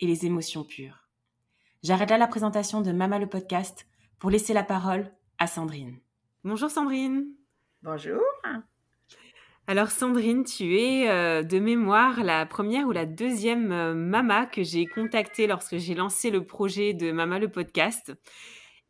et les émotions pures. J'arrête là la présentation de Mama le podcast pour laisser la parole à Sandrine. Bonjour Sandrine. Bonjour. Alors Sandrine, tu es euh, de mémoire la première ou la deuxième euh, mama que j'ai contactée lorsque j'ai lancé le projet de Mama le podcast.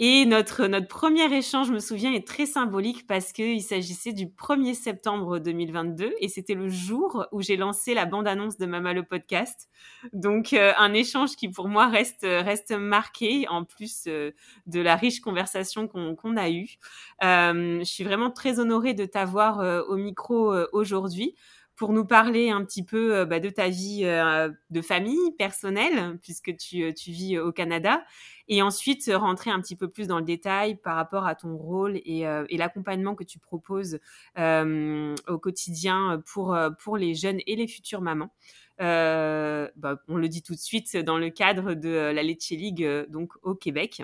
Et notre, notre premier échange, je me souviens, est très symbolique parce qu'il s'agissait du 1er septembre 2022 et c'était le jour où j'ai lancé la bande-annonce de Mama le podcast. Donc, euh, un échange qui pour moi reste, reste marqué en plus euh, de la riche conversation qu'on a eue. Euh, je suis vraiment très honorée de t'avoir au micro aujourd'hui pour nous parler un petit peu bah, de ta vie de famille personnelle, puisque tu, tu vis au Canada, et ensuite rentrer un petit peu plus dans le détail par rapport à ton rôle et, euh, l'accompagnement que tu proposes euh, au quotidien pour, euh, pour les jeunes et les futures mamans. Bah, on le dit tout de suite dans le cadre de la Lecce League donc au Québec.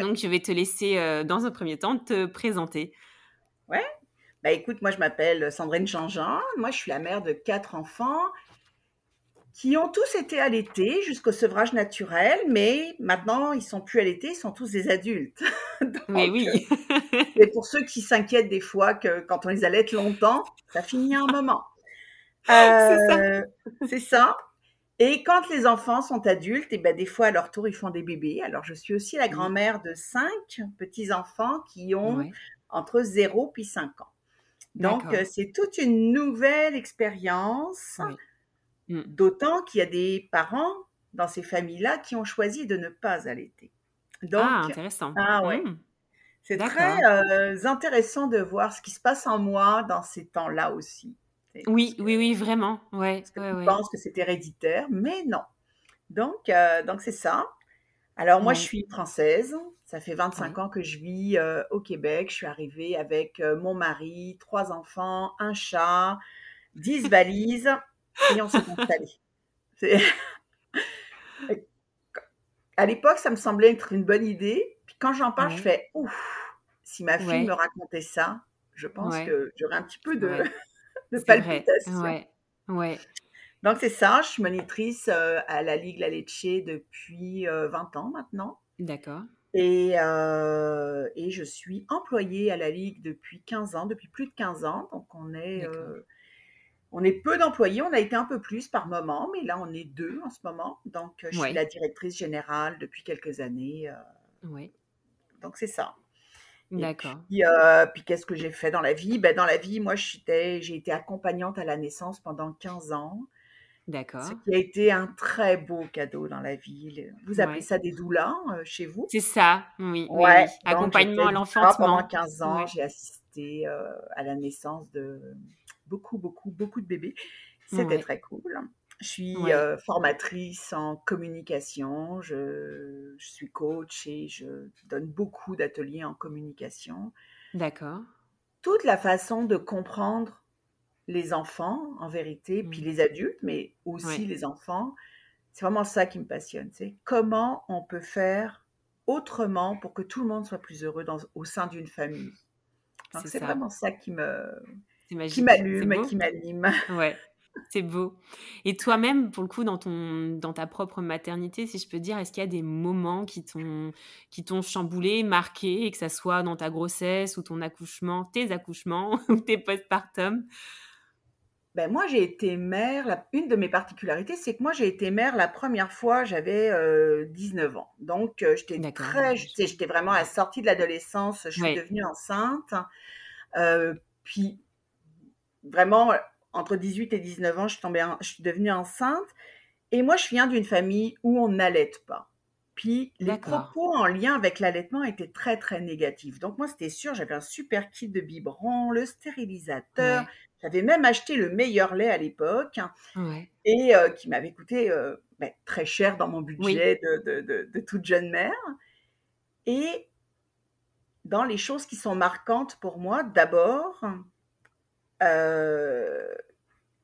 Donc je vais te laisser dans un premier temps te présenter. Ouais. Bah écoute, moi je m'appelle Sandrine Jean-Jean. Moi je suis la mère de quatre enfants qui ont tous été allaités jusqu'au sevrage naturel, mais maintenant ils sont plus allaités, ils sont tous des adultes. mais oui. Euh, et pour ceux qui s'inquiètent des fois que quand on les allaite longtemps, ça finit un moment. Euh, c'est ça. Et quand les enfants sont adultes, et ben des fois à leur tour ils font des bébés. Alors je suis aussi la grand-mère de cinq petits enfants qui ont entre 0 puis 5 ans. Donc euh, c'est toute une nouvelle expérience. Mmh. D'autant qu'il y a des parents dans ces familles-là qui ont choisi de ne pas allaiter. Donc, ah, intéressant. Ah ouais. Mmh. C'est très euh, intéressant de voir ce qui se passe en moi dans ces temps-là aussi. Oui, oui, oui, vraiment. Ouais, Je pense que c'est héréditaire, mais non. Donc, euh, donc c'est ça. Alors moi, je suis française. Ça fait 25 ans que je vis euh, au Québec. Je suis arrivée avec mon mari, trois enfants, un chat, dix valises et on s'est installé. à l'époque, ça me semblait être une bonne idée. Puis quand j'en parle, je fais ouf, si ma fille me racontait ça, je pense que j'aurais un petit peu de, de palpitation. Donc c'est ça, je suis monitrice euh, à la Ligue La Lecce depuis 20 euh, ans maintenant. D'accord. Et, euh, et, je suis employée à la Ligue depuis 15 ans, depuis plus de 15 ans. Donc on est on est peu d'employés, on a été un peu plus par moment, mais là on est deux en ce moment. Donc euh, je suis la directrice générale depuis quelques années. Euh. oui. Donc c'est ça. D'accord. Euh, puis, qu'est-ce que j'ai fait dans la vie? Ben, Dans la vie, moi j'ai été accompagnante à la naissance pendant 15 ans. D'accord. Ce qui a été un très beau cadeau dans la vie. Vous appelez ça des doulas chez vous? C'est ça, oui. Ouais. Accompagnement à l'enfantement. Pendant 15 ans, j'ai assisté à la naissance de beaucoup, beaucoup, beaucoup de bébés. C'était très cool. Je suis euh, formatrice en communication, je, suis coach et je donne beaucoup d'ateliers en communication. D'accord. Toute la façon de comprendre les enfants, en vérité, puis mmh. les adultes, mais aussi les enfants, c'est vraiment ça qui me passionne. C'est comment on peut faire autrement pour que tout le monde soit plus heureux dans, au sein d'une famille? C'est vraiment ça qui me, qui m'allume, qui m'anime. Ouais. C'est beau. Et toi-même, pour le coup, dans, ton, dans ta propre maternité, si je peux dire, est-ce qu'il y a des moments qui t'ont, chamboulé, marqué, que ça soit dans ta grossesse ou ton accouchement, tes accouchements ou tes postpartum ben moi, j'ai été mère. une de mes particularités, c'est que moi, j'ai été mère la première fois, j'avais 19 ans. Donc, j'étais très, j'étais vraiment à la sortie de l'adolescence. Je suis devenue enceinte. puis, vraiment, entre 18 et 19 ans, je suis, tombée, je suis devenue enceinte. Et moi, je viens d'une famille où on n'allait pas. Puis les propos en lien avec l'allaitement étaient très, très négatifs. Donc moi, c'était sûr, j'avais un super kit de biberon, le stérilisateur. J'avais même acheté le meilleur lait à l'époque et euh, qui m'avait coûté euh, ben, très cher dans mon budget de, toute jeune mère. Et dans les choses qui sont marquantes pour moi, d'abord, euh,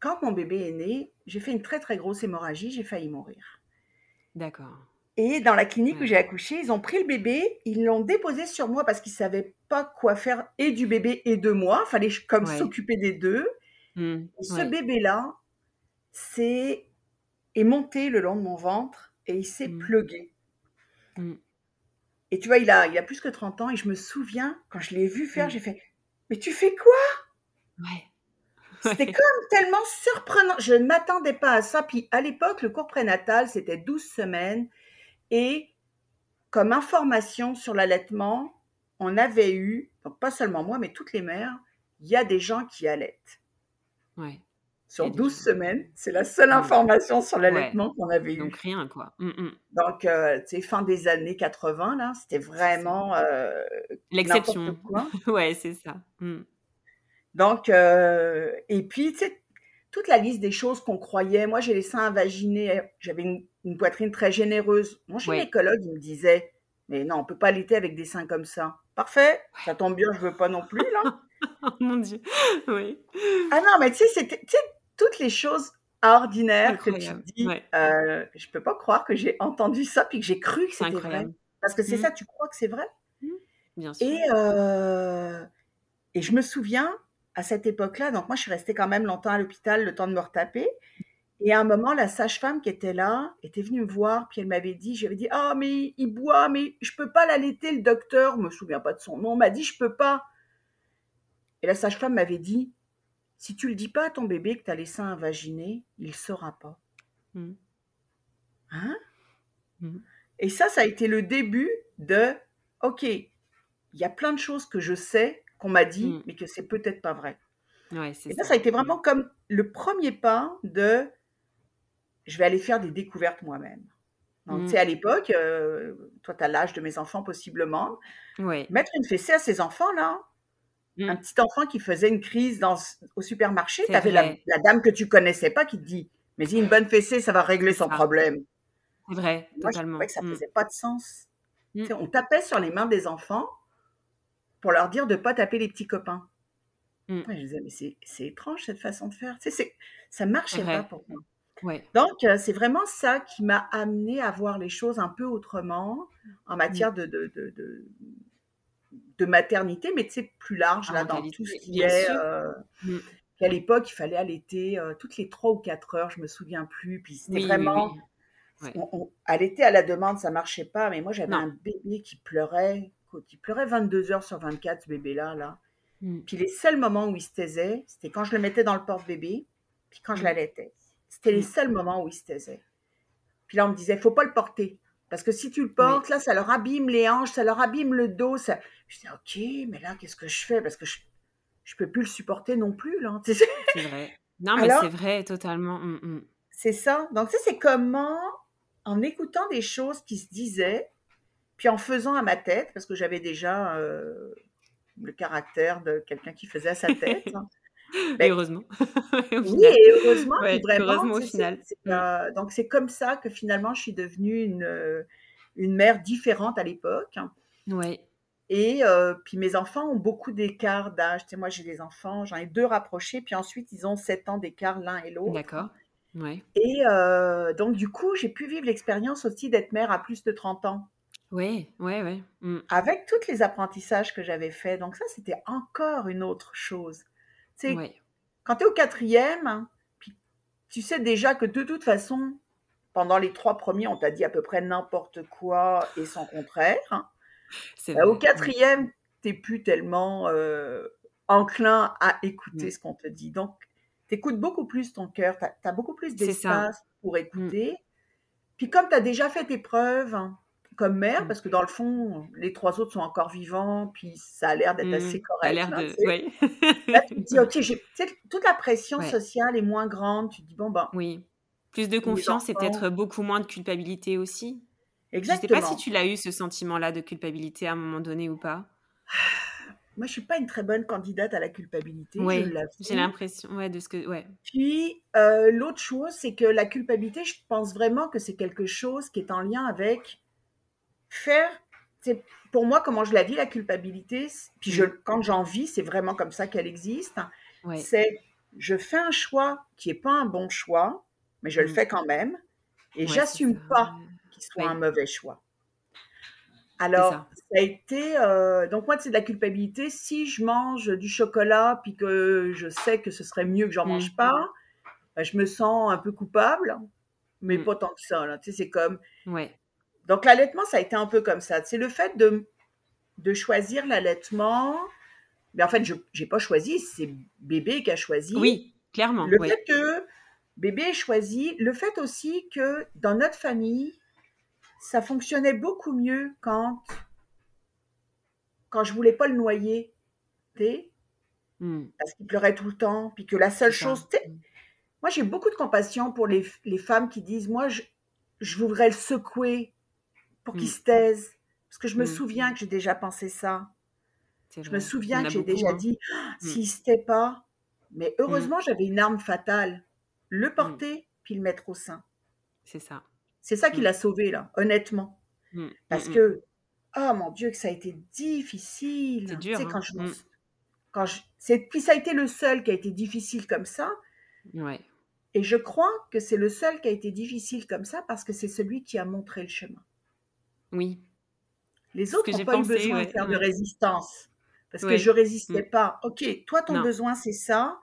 quand mon bébé est né, j'ai fait une très très grosse hémorragie, j'ai failli mourir. D'accord. Et dans la clinique où j'ai accouché, ils ont pris le bébé, ils l'ont déposé sur moi parce qu'ils savaient pas quoi faire et du bébé et de moi. Il fallait comme s'occuper des deux. Mmh, ce bébé-là, c'est est monté le long de mon ventre et il s'est mmh. plugué. Mmh. Et tu vois, il a, il a plus que 30 ans et je me souviens, quand je l'ai vu faire, j'ai fait Mais tu fais quoi? Ouais. C'était comme tellement surprenant. Je ne m'attendais pas à ça. Puis à l'époque, le cours prénatal, c'était 12 semaines. Et comme information sur l'allaitement, on avait eu, donc pas seulement moi, mais toutes les mères, il y a des gens qui allaitent. Ouais. Sur 12 semaines, c'est la seule information sur l'allaitement qu'on avait eu. Donc rien, quoi. Mmh, mmh. Donc, euh, tu sais, fin des années 80, là, c'était vraiment... Euh, L'exception. ouais, c'est ça. Mmh. Donc, euh, et puis, tu sais, toute la liste des choses qu'on croyait. Moi, j'ai les seins invaginés, j'avais une, poitrine très généreuse. Mon gynécologue, il me disait, mais non, on peut pas allaiter avec des seins comme ça. Parfait, ça tombe bien, je veux pas non plus, là. oh mon Dieu, oui. Ah non, mais tu sais, c'était toutes les choses ordinaires que tu dis. Ouais. Euh, je peux pas croire que j'ai entendu ça puis que j'ai cru que c'était vrai. Parce que c'est mmh. ça, tu crois que c'est vrai? Mmh. Bien sûr. Et, euh, et je me souviens, à cette époque-là, donc moi je suis restée quand même longtemps à l'hôpital, le temps de me retaper. Et à un moment, la sage-femme qui était là était venue me voir, puis elle m'avait dit, j'avais dit, ah mais il boit, mais je peux pas l'allaiter, le docteur, je me souviens pas de son nom, m'a dit, je peux pas. Et la sage-femme m'avait dit, si tu le dis pas à ton bébé que tu as les seins invaginés, il saura pas. Mmh. Hein? Mmh. Et ça, ça a été le début de, ok, il y a plein de choses que je sais qu'on m'a dit, mmh. mais que c'est peut-être pas vrai. et ça, ça, a été vraiment comme le premier pas de je vais aller faire des découvertes moi-même. Donc, tu sais, à l'époque, euh, toi, tu as l'âge de mes enfants possiblement. Mettre une fessée à ces enfants, là, un petit enfant qui faisait une crise dans, au supermarché, tu avais la, dame que tu connaissais pas qui te dit Mais si une bonne fessée, ça va régler son problème. C'est vrai, totalement. Moi, je que ça faisait pas de sens. On tapait sur les mains des enfants pour leur dire de ne pas taper les petits copains. Mmh. je disais, mais c'est étrange cette façon de faire. Tu sais, ça ne marchait pas pour moi. Ouais. Donc, euh, c'est vraiment ça qui m'a amené à voir les choses un peu autrement en mmh. matière de, de, de, de, maternité, mais tu sais, plus large, là, dans tout ce qui est. Euh, mmh. À l'époque, il fallait allaiter euh, toutes les 3 ou 4 heures, je me souviens plus. Puis c'était vraiment. allaiter à la demande, ça marchait pas, mais moi, j'avais un bébé qui pleurait il pleurait 22 heures sur 24, ce bébé-là. Là. Mm. Puis les seuls moments où il se taisait, c'était quand je le mettais dans le porte-bébé, puis quand je mm. l'allaitais. C'était les mm. seuls moments où il se taisait. Puis là, on me disait, faut pas le porter. Parce que si tu le portes, là, ça leur abîme les hanches, ça leur abîme le dos. Ça... Je disais, OK, mais là, qu'est-ce que je fais? Parce que je ne peux plus le supporter non plus. là. C'est vrai. Non, mais c'est vrai, totalement. C'est ça. Donc, ça, c'est comment, en écoutant des choses qui se disaient, puis en faisant à ma tête, parce que j'avais déjà euh, le caractère de quelqu'un qui faisait à sa tête. Hein. Ben, heureusement. oui, et heureusement, vraiment. Heureusement au final. Mm. donc c'est comme ça que finalement je suis devenue une, euh, une mère différente à l'époque. Oui. Et euh, puis mes enfants ont beaucoup d'écart d'âge. Tu sais, moi j'ai des enfants, j'en ai deux rapprochés, puis ensuite ils ont sept ans d'écart l'un et l'autre. D'accord. Ouais. Et donc du coup j'ai pu vivre l'expérience aussi d'être mère à plus de 30 ans. Oui, oui, oui. Mmh. Avec tous les apprentissages que j'avais faits. Donc ça, c'était encore une autre chose. Tu sais, quand tu es au quatrième, puis tu sais déjà que de toute façon, pendant les trois premiers, on t'a dit à peu près n'importe quoi et son contraire. Bah, au quatrième, tu n'es plus tellement euh, enclin à écouter mmh. ce qu'on te dit. Donc, écoutes beaucoup plus ton cœur, tu as, beaucoup plus d'espace pour mmh. écouter. Puis comme tu as déjà fait tes preuves hein, comme mère, mmh. parce que dans le fond, les trois autres sont encore vivants, puis ça a l'air d'être assez correct. L'air de... Oui. là, tu te dis, OK, toute la pression sociale est moins grande. Tu te dis, bon, ben... Oui. Plus de confiance et peut-être beaucoup moins de culpabilité aussi. Exactement. Je ne sais pas si tu l'as eu, ce sentiment-là de culpabilité à un moment donné ou pas. Moi, je suis pas une très bonne candidate à la culpabilité. Oui, j'ai l'impression, ouais, de ce que, ouais. Puis euh, l'autre chose, c'est que la culpabilité, je pense vraiment que c'est quelque chose qui est en lien avec faire. C'est pour moi comment je la vis la culpabilité. Puis je, mm. quand j'en vis, c'est vraiment comme ça qu'elle existe. C'est je fais un choix qui est pas un bon choix, mais je le mm. fais quand même, et j'assume pas qu'il soit un mauvais choix. Alors, ça. a été. Euh, donc, moi, c'est de la culpabilité. Si je mange du chocolat puis que je sais que ce serait mieux que j'en mmh. mange pas, ben, je me sens un peu coupable, mais mmh. pas tant que ça. Tu sais, c'est comme. Ouais. Donc, l'allaitement, ça a été un peu comme ça. C'est le fait de, de choisir l'allaitement. Mais en fait, je n'ai pas choisi, c'est bébé qui a choisi. Oui, clairement. Le fait que bébé ait choisi, le fait aussi que dans notre famille, ça fonctionnait beaucoup mieux quand, quand je voulais pas le noyer, mmh. parce qu'il pleurait tout le temps, puis que la seule chose, mmh. moi j'ai beaucoup de compassion pour les, les, femmes qui disent, moi je, je voudrais le secouer pour qu'il mmh. se taise, parce que je me souviens que j'ai déjà pensé ça. Je me souviens que j'ai déjà hein. dit, «Ah, s'il se tait pas, mais heureusement j'avais une arme fatale, le porter puis le mettre au sein. C'est ça. C'est ça qui mmh. l'a sauvé, là, honnêtement. Mmh, mmh, Parce que, oh mon Dieu, que ça a été difficile. C'est dur. quand hein. je, quand je, puis ça a été le seul qui a été difficile comme ça. Ouais. Et je crois que c'est le seul qui a été difficile comme ça parce que c'est celui qui a montré le chemin. Oui. Les autres n'ont pas eu besoin de faire de résistance. Parce que je résistais pas. Ok, toi, ton besoin, c'est ça.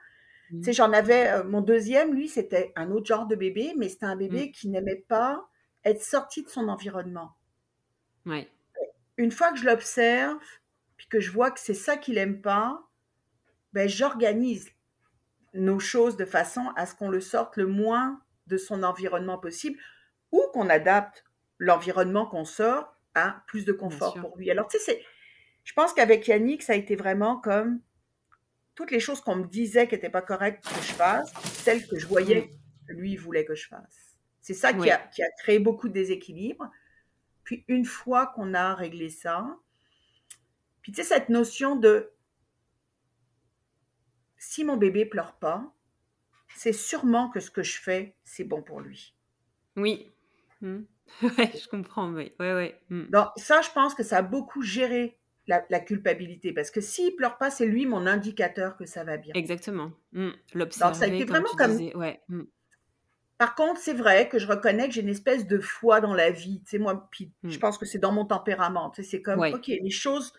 Tu sais, j'en avais, euh, mon deuxième, lui, c'était un autre genre de bébé, mais c'était un bébé qui n'aimait pas être sorti de son environnement. Ouais. Une fois que je l'observe, puis que je vois que c'est ça qu'il aime pas, ben, j'organise nos choses de façon à ce qu'on le sorte le moins de son environnement possible ou qu'on adapte l'environnement qu'on sort à plus de confort pour lui. Alors, tu sais, je pense qu'avec Yannick, ça a été vraiment comme toutes les choses qu'on me disait qui n'étaient pas correctes que je fasse, celles que je voyais que lui voulait que je fasse. C'est ça qui, a, créé beaucoup de déséquilibre. Puis une fois qu'on a réglé ça, puis tu sais, cette notion de si mon bébé pleure pas, c'est sûrement que ce que je fais, c'est bon pour lui. Oui. Mmh. Ouais, je comprends, oui. Ouais, ouais. Mmh. Donc, ça, je pense que ça a beaucoup géré la, culpabilité. Parce que s'il pleure pas, c'est lui mon indicateur que ça va bien. Exactement. Mmh. L'observer. ça a été vraiment comme. Ouais. Par contre, c'est vrai que je reconnais que j'ai une espèce de foi dans la vie. Tu sais, moi, puis je hmm. pense que c'est dans mon tempérament. Tu sais, c'est comme, ok, les choses.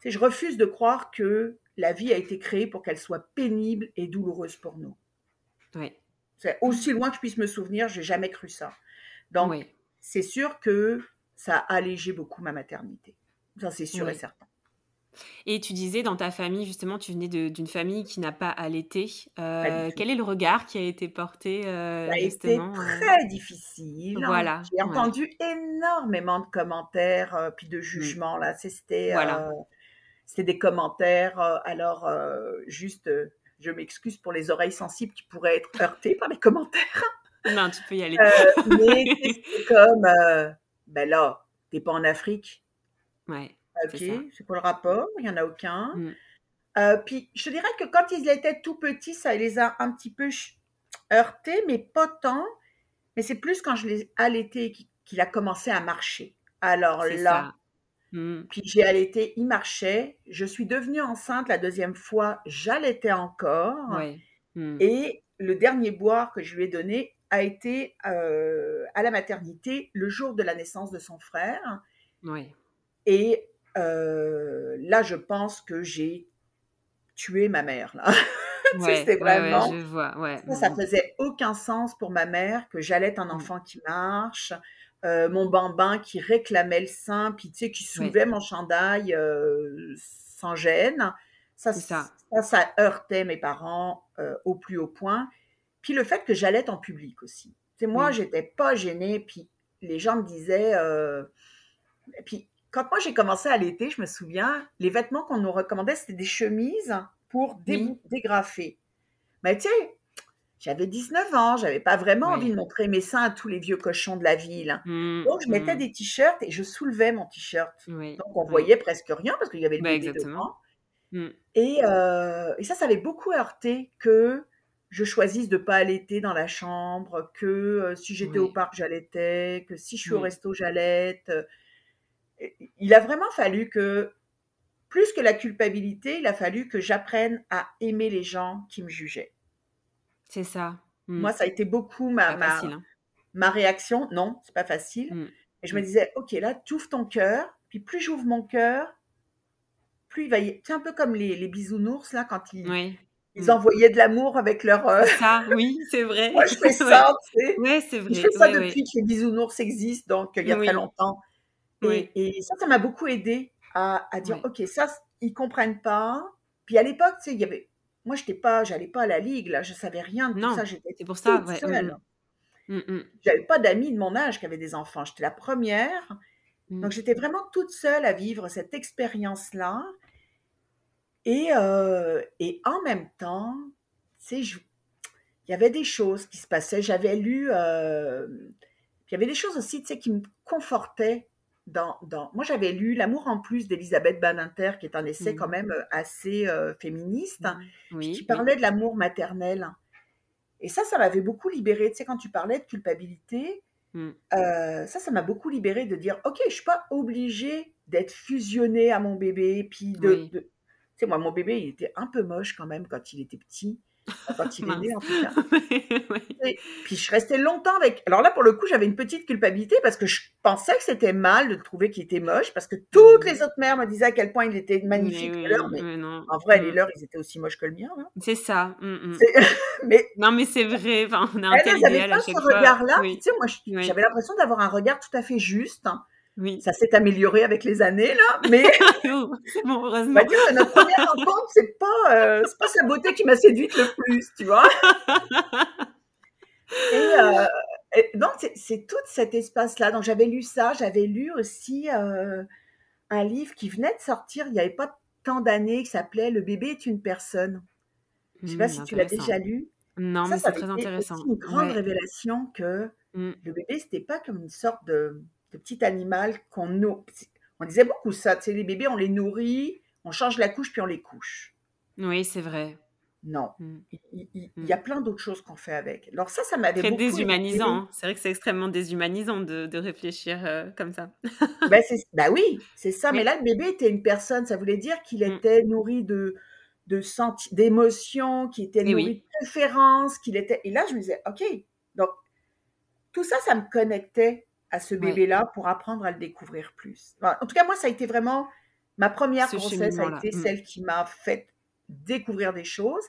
Tu sais, je refuse de croire que la vie a été créée pour qu'elle soit pénible et douloureuse pour nous. Oui. C'est aussi loin que je puisse me souvenir, j'ai jamais cru ça. Donc, c'est sûr que ça a allégé beaucoup ma maternité. Ça, c'est sûr et certain. Et tu disais dans ta famille, justement, tu venais d'une famille qui n'a pas allaité. Euh, quel est le regard qui a été porté euh, Ça a été euh? très difficile. Hein. Voilà. J'ai entendu énormément de commentaires euh, puis de mmh. jugements. Là, c'était voilà. c'était des commentaires. alors, juste, je m'excuse pour les oreilles sensibles qui pourraient être heurtées par les commentaires. Non, tu peux y aller. mais c'est comme, ben là, t'es pas en Afrique. Ouais. Ok, c'est quoi le rapport Il n'y en a aucun. Mmh. Euh, puis je dirais que quand ils étaient tout petits, ça les a un petit peu heurtés, mais pas tant. Mais c'est plus quand je l'ai allaité qu'il a commencé à marcher. Alors là, mmh. puis j'ai allaité, il marchait. Je suis devenue enceinte la deuxième fois, j'allaitais encore. Mmh. Et le dernier boire que je lui ai donné a été euh, à la maternité le jour de la naissance de son frère. Et euh, là, je pense que j'ai tué ma mère. Là. Vraiment. je vois, ça, ça faisait aucun sens pour ma mère que j'allais un mmh. enfant qui marche. Euh, mon bambin qui réclamait le sein, puis tu sais, qui soulevait mon chandail euh, sans gêne. Ça, ça. ça, heurtait mes parents euh, au plus haut point. Puis le fait que j'allais en public aussi. C'est moi, je j'étais pas gênée. Puis les gens me disaient. Euh, puis quand moi j'ai commencé à l'été, je me souviens, les vêtements qu'on nous recommandait, c'était des chemises pour dégrafer. Mais tu sais, j'avais 19 ans, j'avais pas vraiment envie de montrer mes seins à tous les vieux cochons de la ville. Mmh, Donc je mettais mmh. des t-shirts et je soulevais mon t-shirt. Donc on voyait presque rien parce qu'il y avait le bah, bébé devant. Mmh. Et, euh, et, ça, ça avait beaucoup heurté que je choisisse de pas allaiter dans la chambre, que euh, si j'étais au parc, j'allaitais, que si je suis au resto, j'allaite. Il a vraiment fallu que, plus que la culpabilité, il a fallu que j'apprenne à aimer les gens qui me jugeaient. C'est ça. Mmh. Moi, ça a été beaucoup ma, ma, hein. ma, réaction. Non, c'est pas facile. Mmh. Et je me mmh. disais, OK, là, tu ouvres ton cœur. Puis plus j'ouvre mon cœur, plus il va y... C'est un peu comme les, les bisounours, là, quand ils, ils envoyaient de l'amour avec leur... Euh, ça, oui, c'est vrai. Moi, je fais ça, tu sais. Oui, c'est vrai. Je fais ça depuis que les bisounours existent, donc il y a très longtemps. Et, et ça, ça m'a beaucoup aidé à, à dire, OK, ça, ils comprennent pas. Puis à l'époque, tu sais, il y avait moi, je n'étais pas, j'allais pas à la ligue, là, je savais rien de tout ça. J'étais c'est pour ça, ouais. seule. Mmh, mmh. J'avais pas d'amis de mon âge qui avaient des enfants. J'étais la première. Mmh. Donc, j'étais vraiment toute seule à vivre cette expérience-là. Et, euh, et en même temps, tu sais, il y avait des choses qui se passaient. J'avais lu, euh, il y avait des choses aussi, tu sais, qui me confortaient dans, moi j'avais lu L'amour en plus d'Elisabeth Badinter, qui est un essai quand mmh. même euh, assez euh, féministe, mmh. qui parlait de l'amour maternel. Et ça, ça m'avait beaucoup libérée. Tu sais, quand tu parlais de culpabilité, mmh. euh, ça, ça m'a beaucoup libérée de dire, ok, je suis pas obligée d'être fusionnée à mon bébé, puis de, de... sais, moi, mon bébé, il était un peu moche quand même quand il était petit quand il est né en tout cas. puis je restais longtemps avec. Alors là, pour le coup, j'avais une petite culpabilité parce que je pensais que c'était mal de trouver qu'il était moche parce que toutes les autres mères me disaient à quel point il était magnifique. Mais, en vrai, les mm. leurs, ils étaient aussi moches que le mien. Hein. C'est ça. Mm, mm. mais... Non, mais c'est vrai. Enfin, on a un tel idéal à chaque ce regard-là. Tu sais, moi, j'avais l'impression d'avoir un regard tout à fait juste. Hein. Oui. Ça s'est amélioré avec les années, là, mais. bon, heureusement. On va dire que notre première rencontre, c'est pas, euh, pas sa beauté qui m'a séduite le plus, tu vois. Euh, et, donc, c'est tout cet espace-là. Donc, j'avais lu ça. J'avais lu aussi euh, un livre qui venait de sortir il n'y avait pas tant d'années, qui s'appelait Le bébé est une personne. Je ne sais pas mmh, si tu l'as déjà lu. Non, mais c'est très intéressant. C'est une grande révélation que mmh. le bébé, c'était pas comme une sorte de de petit animal qu'on. On disait beaucoup ça, tu sais, les bébés, on les nourrit, on change la couche, puis on les couche. Oui, c'est vrai. Non, mm. il, mm. y a plein d'autres choses qu'on fait avec. Alors ça, ça m'avait beaucoup... déshumanisant. Hein. C'est vrai que c'est extrêmement déshumanisant de, de réfléchir euh, comme ça. ben, bah oui, c'est ça. Mais là, le bébé était une personne. Ça voulait dire qu'il mm. était nourri de de d'émotions, qu'il était nourri de préférences, qu'il était... Et là, je me disais, OK, donc tout ça, ça me connectait à ce bébé-là pour apprendre à le découvrir plus. en tout cas, moi, ça a été vraiment ma première grossesse, a été mmh. celle qui m'a fait découvrir des choses.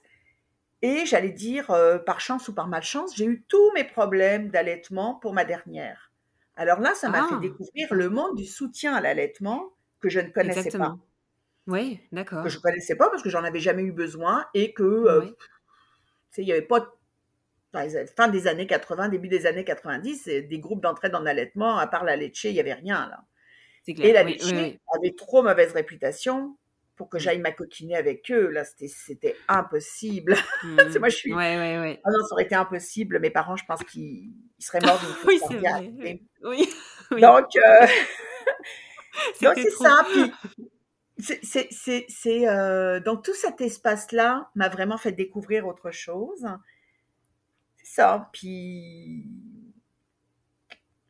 Et j'allais dire, euh, par chance ou par malchance, j'ai eu tous mes problèmes d'allaitement pour ma dernière. Alors là, ça m'a fait ah! découvrir le monde du soutien à l'allaitement que je ne connaissais pas. Oui, d'accord. Que je ne connaissais pas parce que j'en avais jamais eu besoin et que, euh, il n'y avait pas fin des années 80, début des années 90, des groupes d'entraide en allaitement, à part la Lecce, il n'y avait rien là. Et la Lecce avait trop mauvaise réputation pour que j'aille m'acoquiner avec eux. Là, c'était impossible. Mmh. Moi, je suis. Ouais, ah non, ça aurait été impossible. Mes parents, je pense qu'ils seraient morts d'une oui, c'est vrai. Oui. Donc, euh... donc c'est ça. c'est euh... donc tout cet espace-là m'a vraiment fait découvrir autre chose ça. Puis,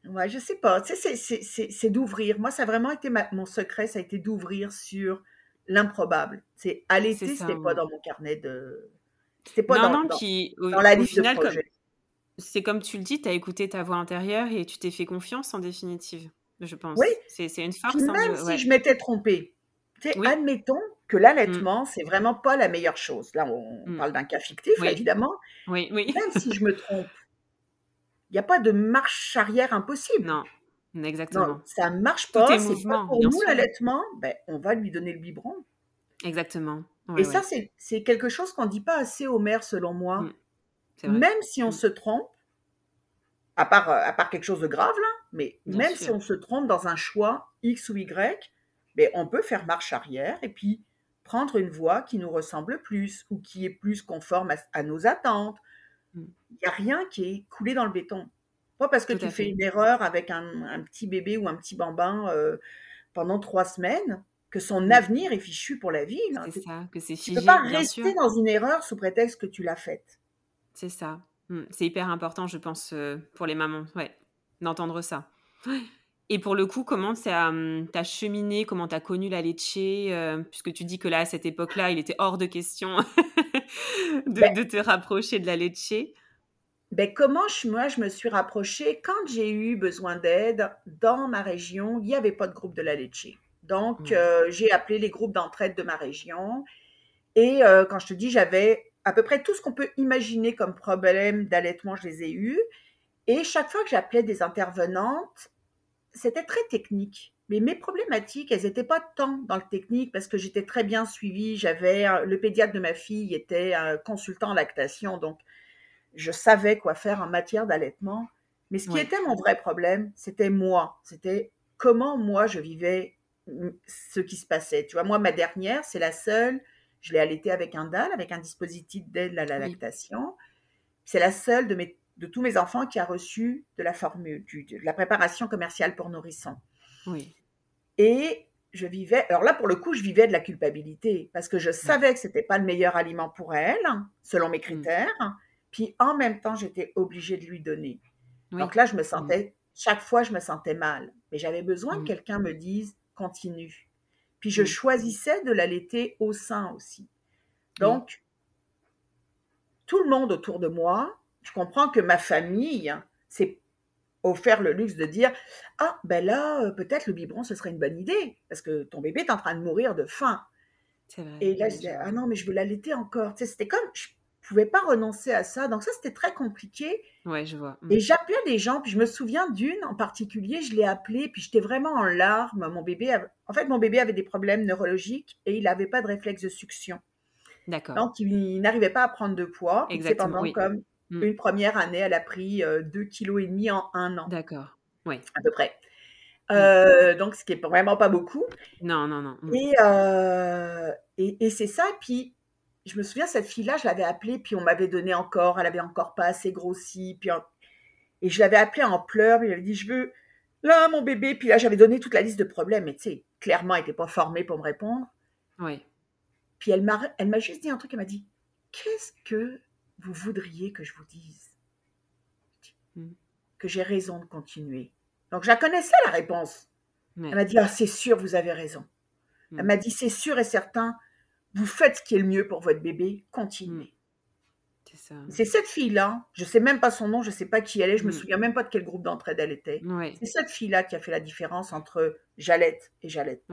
ouais, je sais pas. Tu sais, c'est d'ouvrir. Moi, ça a vraiment été mon secret, ça a été d'ouvrir sur l'improbable. C'est aller, c'était pas dans mon carnet de. C'était pas dans, qui, dans, la liste final, de projets. C'est comme tu le dis, tu as écouté ta voix intérieure et tu t'es fait confiance en définitive, je pense. Oui. C'est une force. Hein, même si je m'étais trompée, admettons que l'allaitement, mmh. c'est vraiment pas la meilleure chose. Là, on mmh. parle d'un cas fictif, évidemment. Oui, oui. Même si je me trompe, il n'y a pas de marche arrière impossible. Non, exactement. ça marche pas. Pas pour nous l'allaitement. Ben, on va lui donner le biberon. Exactement. et ça, c'est quelque chose qu'on ne dit pas assez aux mères, selon moi. Mmh. Même si on se trompe, à part, euh, à part quelque chose de grave, là, mais même si on se trompe dans un choix X ou Y, mais on peut faire marche arrière et puis prendre une voie qui nous ressemble plus ou qui est plus conforme à, nos attentes. Mmh. Il n'y a rien qui est coulé dans le béton. Pas parce que tu fais une erreur avec un, petit bébé ou un petit bambin euh, pendant trois semaines que son mmh. avenir est fichu pour la vie. C'est ça, que c'est Tu ne peux pas rester dans une erreur sous prétexte que tu l'as faite. C'est ça. Mmh, c'est hyper important, je pense, euh, pour les mamans, ouais, d'entendre ça. Et pour le coup, comment tu as, hum, cheminé, comment tu as connu la Lecce euh, Puisque tu dis que là, à cette époque-là, il était hors de question ben de, te rapprocher de la Lecce? Ben, comment je, moi, je me suis rapprochée quand j'ai eu besoin d'aide dans ma région, il n'y avait pas de groupe de la Lecce. Donc, mmh. euh, j'ai appelé les groupes d'entraide de ma région. Et euh, quand je te dis, j'avais à peu près tout ce qu'on peut imaginer comme problème d'allaitement, je les ai eus. Et chaque fois que j'appelais des intervenantes, c'était très technique. Mais mes problématiques, elles n'étaient pas tant dans le technique parce que j'étais très bien suivie. J'avais le pédiatre de ma fille était un consultant en lactation, donc je savais quoi faire en matière d'allaitement. Mais ce qui était mon vrai problème, c'était moi. C'était comment moi je vivais ce qui se passait. Tu vois, moi, ma dernière, c'est la seule. Je l'ai allaitée avec un DAL, avec un dispositif d'aide à la lactation. C'est la seule de mes de tous mes enfants qui a reçu de la formule, de la préparation commerciale pour nourrissons. Oui. Et je vivais, alors là pour le coup, je vivais de la culpabilité parce que je savais que c'était pas le meilleur aliment pour elle, selon mes mm. critères. Puis en même temps, j'étais obligée de lui donner. Donc là, je me mm. sentais, chaque fois, je me sentais mal. Mais j'avais besoin que mm. quelqu'un me dise continue. Puis je choisissais de l'allaiter au sein aussi. Donc, tout le monde autour de moi je comprends que ma famille s'est offert le luxe de dire Ah, ben là, euh, peut-être le biberon, ce serait une bonne idée, parce que ton bébé est en train de mourir de faim. Vrai, et là, je disais Ah non, mais je veux l'allaiter encore. Tu sais, c'était comme, je ne pouvais pas renoncer à ça. Donc, ça, c'était très compliqué. Ouais, je vois. Et mm. j'appelais des gens, puis je me souviens d'une en particulier, je l'ai appelée, puis j'étais vraiment en larmes. Mon bébé, en fait, mon bébé avait des problèmes neurologiques et il n'avait pas de réflexe de succion. D'accord. Donc, il, n'arrivait pas à prendre de poids. Exactement. Pendant comme Mmh. Une première année, elle a pris 2,5 kg en un an. D'accord. Oui. À peu près. Mmh. Euh, donc, ce qui est vraiment pas beaucoup. Non, non, non. Mmh. Et, euh, et, et c'est ça. Puis, je me souviens, cette fille-là, je l'avais appelée, puis on m'avait donné encore, elle avait encore pas assez grossi. Puis Et je l'avais appelée en pleurs, puis elle avait dit, je veux, là, mon bébé. Puis là, j'avais donné toute la liste de problèmes, mais tu sais, clairement, elle n'était pas formée pour me répondre. Oui. Puis elle m'a, elle m'a juste dit un truc, elle m'a dit, qu'est-ce que vous voudriez que je vous dise hmm. que j'ai raison de continuer. Donc, je la connaissais la réponse. Elle m'a dit, ah, c'est sûr, vous avez raison. Hmm. Elle m'a dit, c'est sûr et certain, vous faites ce qui est le mieux pour votre bébé, continuez. Hmm. C'est cette fille-là, je ne sais même pas son nom, je ne sais pas qui elle est, je ne me souviens même pas de quel groupe d'entraide elle était. C'est cette fille-là qui a fait la différence entre Jalette et Jalette.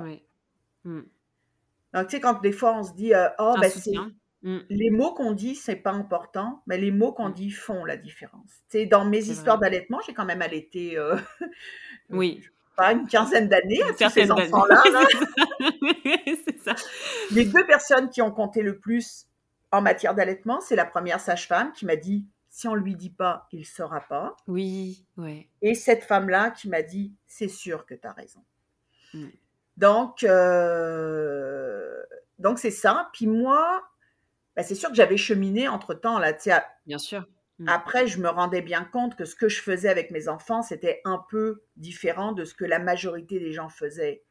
Donc, tu sais, quand des fois on se dit, euh, oh, ben, c'est Mmh. Les mots qu'on dit, c'est pas important, mais les mots qu'on mmh. dit font la différence. C'est dans mes histoires d'allaitement, j'ai quand même allaité euh, oui. pas une quinzaine d'années à tous ces enfants-là. c'est ça. Les deux personnes qui ont compté le plus en matière d'allaitement, c'est la première sage-femme qui m'a dit si on lui dit pas, il saura pas. Oui, ouais. Et cette femme-là qui m'a dit c'est sûr que tu as raison. Mmh. Donc, euh, donc c'est ça. Puis moi, bah, c'est sûr que j'avais cheminé entre-temps. Là, Bien sûr. Mmh. Après, je me rendais bien compte que ce que je faisais avec mes enfants, c'était un peu différent de ce que la majorité des gens faisaient.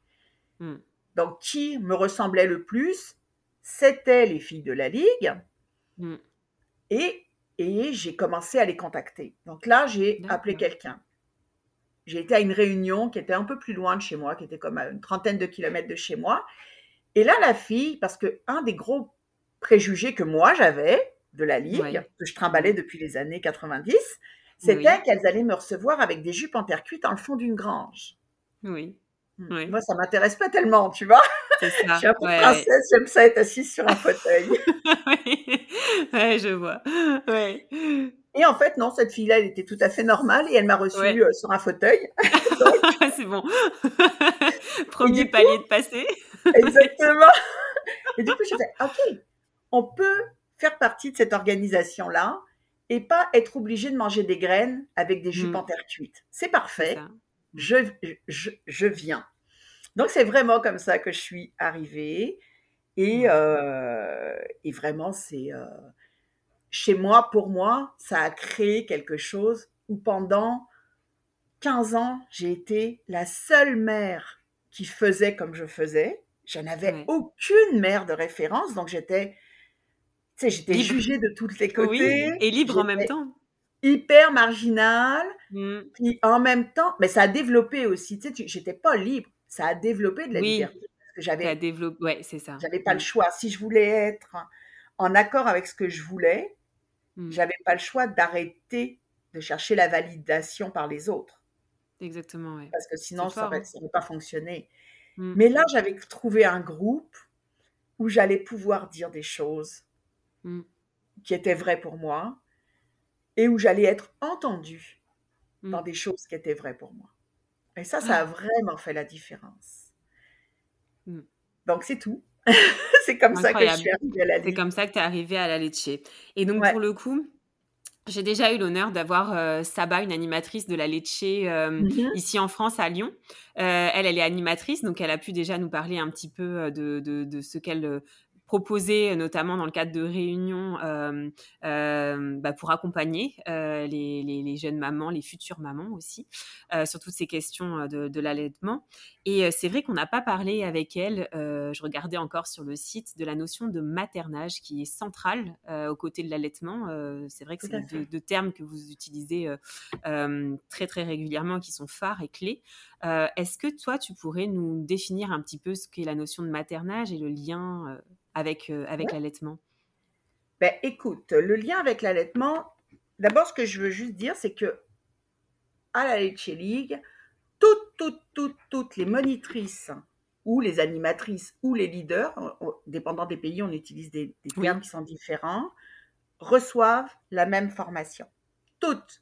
Mmh. Donc, qui me ressemblait le plus C'était les filles de la Ligue. Mmh. Et, et j'ai commencé à les contacter. Donc là, j'ai appelé quelqu'un. J'ai été à une réunion qui était un peu plus loin de chez moi, qui était comme à une trentaine de kilomètres de chez moi. Et là, la fille, parce que un des gros préjugé que moi j'avais de la Ligue, que je trimballais depuis les années 90, c'était qu'elles allaient me recevoir avec des jupes en terre cuite dans le fond d'une grange. Oui. Hmm. Moi, ça m'intéresse pas tellement, tu vois. C'est ça. je suis un peu princesse, j'aime ça être assise sur un fauteuil. oui, je vois. Ouais. Et en fait, non, cette fille-là, elle était tout à fait normale et elle m'a reçue euh, sur un fauteuil. C'est bon. Premier palier de passé. Exactement. Et du coup, je fais, OK, on peut faire partie de cette organisation-là et pas être obligé de manger des graines avec des jupes Mm. en terre cuite. C'est parfait. Je, je, je viens. Donc, c'est vraiment comme ça que je suis arrivée. Et, euh, et vraiment, c'est euh, chez moi, pour moi, ça a créé quelque chose où pendant 15 ans, j'ai été la seule mère qui faisait comme je faisais. Je n'avais aucune mère de référence, donc j'étais, sais, j'étais jugée de tous les Oui, côtés. et libre en même temps. Hyper marginale. Mm. Puis en même temps, mais ça a développé aussi. Tu sais, j'étais pas libre. Ça a développé de la Oui, liberté parce que t'as j'avais, développé. Ouais, c'est ça. j'avais pas le Mm. choix. Si je voulais être en accord avec ce que je voulais, Mm. j'avais pas le choix d'arrêter de chercher la validation par les autres Exactement, parce que sinon ça fort, aurait, hein. pas fonctionné. Mm. Mais là, j'avais trouvé un groupe où j'allais pouvoir dire des choses Mm. qui étaient vraies pour moi et où j'allais être entendue Mm. dans des choses qui étaient vraies pour moi. Et ça, ça a vraiment fait la différence. Mm. Donc, c'est tout. c'est comme ça que je suis arrivée à la C'est comme ça que tu es arrivée à la Lecce. Et donc, Ouais. pour le coup, j'ai déjà eu l'honneur d'avoir euh, Saba, une animatrice de la Lecce, euh, Mhm. ici en France, à Lyon. Euh, elle, elle est animatrice, donc elle a pu déjà nous parler un petit peu euh, de, de, de ce qu'elle euh, proposait, notamment dans le cadre de réunions euh, euh, bah, pour accompagner euh, les, les, les jeunes mamans, les futures mamans aussi, euh, sur toutes ces questions euh, de, de l'allaitement. Et euh, c'est vrai qu'on n'a pas parlé avec elle, euh, je regardais encore sur le site, de la notion de maternage qui est centrale euh, aux côtés de l'allaitement. Euh, c'est vrai que c'est deux, deux termes que vous utilisez euh, euh, très très régulièrement, qui sont phares et clés. Euh, Est-ce que toi, tu pourrais nous définir un petit peu ce qu'est la notion de maternage et le lien euh, avec, euh, avec Ouais. l'allaitement? Ben, écoute, le lien avec l'allaitement, d'abord, ce que je veux juste dire, c'est que à la Lecce League, toutes, toutes, toutes, toutes les monitrices ou les animatrices ou les leaders, on- on- dépendant des pays, on utilise des, des Oui. termes qui sont différents, reçoivent la même formation. Toutes.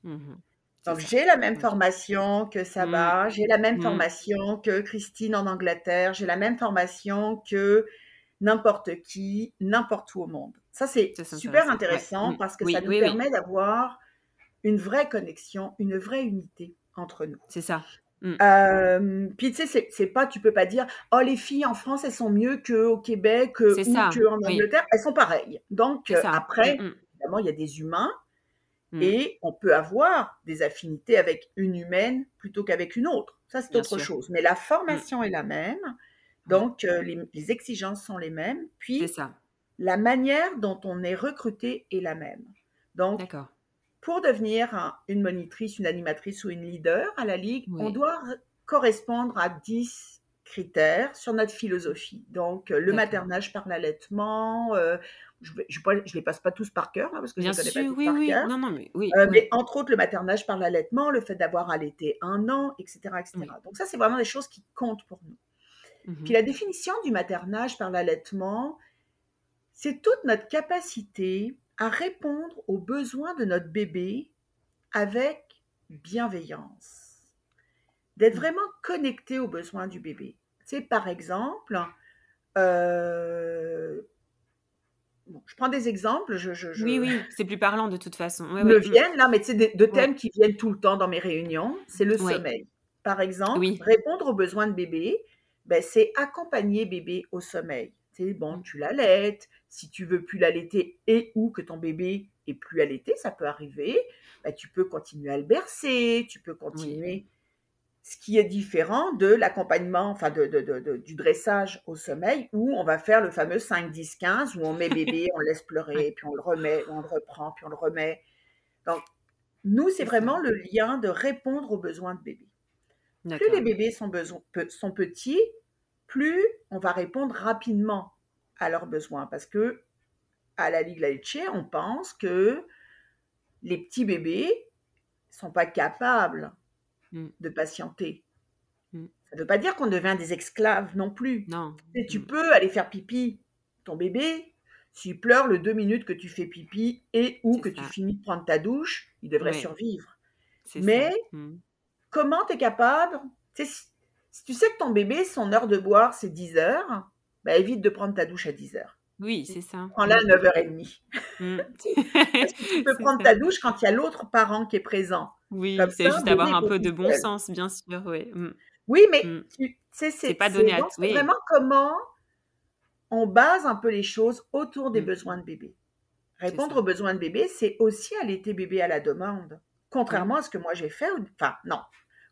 C'est Donc, j'ai la même formation que Saba, j'ai la même Mm. formation que Christine en Angleterre, j'ai la même formation que n'importe qui, n'importe où au monde. Ça, c'est super intéressant. Ouais. Mm. parce que Oui, ça nous oui, oui. permet d'avoir une vraie connexion, une vraie unité entre nous. C'est ça. Euh, puis tu sais, c'est- pas, tu peux pas dire, oh les filles en France elles sont mieux qu'au Québec C'est ou ça, qu'en. Angleterre, elles sont pareilles. Donc euh, après, Mm, mm. évidemment, il y a des humains Mm. et on peut avoir des affinités avec une humaine plutôt qu'avec une autre. Ça, c'est autre sûr. chose. Mais la formation est la même, donc euh, les, les exigences sont les mêmes, puis ça. la manière dont on est recruté est la même. Donc, pour devenir un- une monitrice, une animatrice ou une leader à la Ligue, Oui. on doit correspondre à 10 critères sur notre philosophie. Donc, euh, le maternage par l'allaitement, euh, je ne les passe pas tous par cœur, hein, parce que Bien je ne sûr, pas tous oui, par oui. cœur. Non, non, mais oui. Euh, oui. mais entre autres, le maternage par l'allaitement, le fait d'avoir allaité un an, etc. etc. Donc ça, c'est vraiment des choses qui comptent pour nous. Puis la définition du maternage par l'allaitement, c'est toute notre capacité à répondre aux besoins de notre bébé avec bienveillance. D'être Mm. vraiment connecté aux besoins du bébé. C'est par exemple, euh, bon, je prends des exemples, je, je, je- Oui, oui, c'est plus parlant de toute façon. Ouais, me ouais. viennent là, mais c'est des- deux Ouais. thèmes qui viennent tout le temps dans mes réunions, c'est le sommeil. Par exemple, Oui. répondre aux besoins de bébé, ben, c'est accompagner bébé au sommeil. C'est bon, Mm. tu l'allaites, si tu veux plus l'allaiter et ou que ton bébé est plus allaité, ça peut arriver, ben, tu peux continuer à le bercer, tu peux continuer. Ce qui est différent de l'accompagnement, enfin de, de- de- de- du dressage au sommeil, où on va faire le fameux 5, 10, 15, où on met bébé, on laisse pleurer, puis on le remet, on le reprend, puis on le remet. Donc, nous, c'est vraiment le lien de répondre aux besoins de bébé. Plus les bébés sont, petits, plus on va répondre rapidement à leurs besoins. Parce que à la Ligue Lecce, on pense que les petits bébés sont pas capables Mm. de patienter. Mm. Ça ne veut pas dire qu'on devient des esclaves non plus. Non. Tu Mm. peux aller faire pipi ton bébé, s'il pleure le deux minutes que tu fais pipi et ou que tu finis de prendre ta douche, il devrait survivre. Mais. Comment tu es capable si, si tu sais que ton bébé, son heure de boire, c'est 10 heures, bah, évite de prendre ta douche à 10h. Oui, c'est ça. Prends-la à 9h30. Mm. Parce que tu peux prendre ta douche quand il y a l'autre parent qui est présent. Oui, c'est juste avoir un peu de bon sens, bien sûr. Oui, mm. oui mais mm. tu sais, c'est pas donné à oui. vraiment comment on base un peu les choses autour des besoins de bébé. Répondre aux besoins de bébé, c'est aussi allaiter bébé à la demande. Contrairement à ce que moi j'ai fait, enfin non,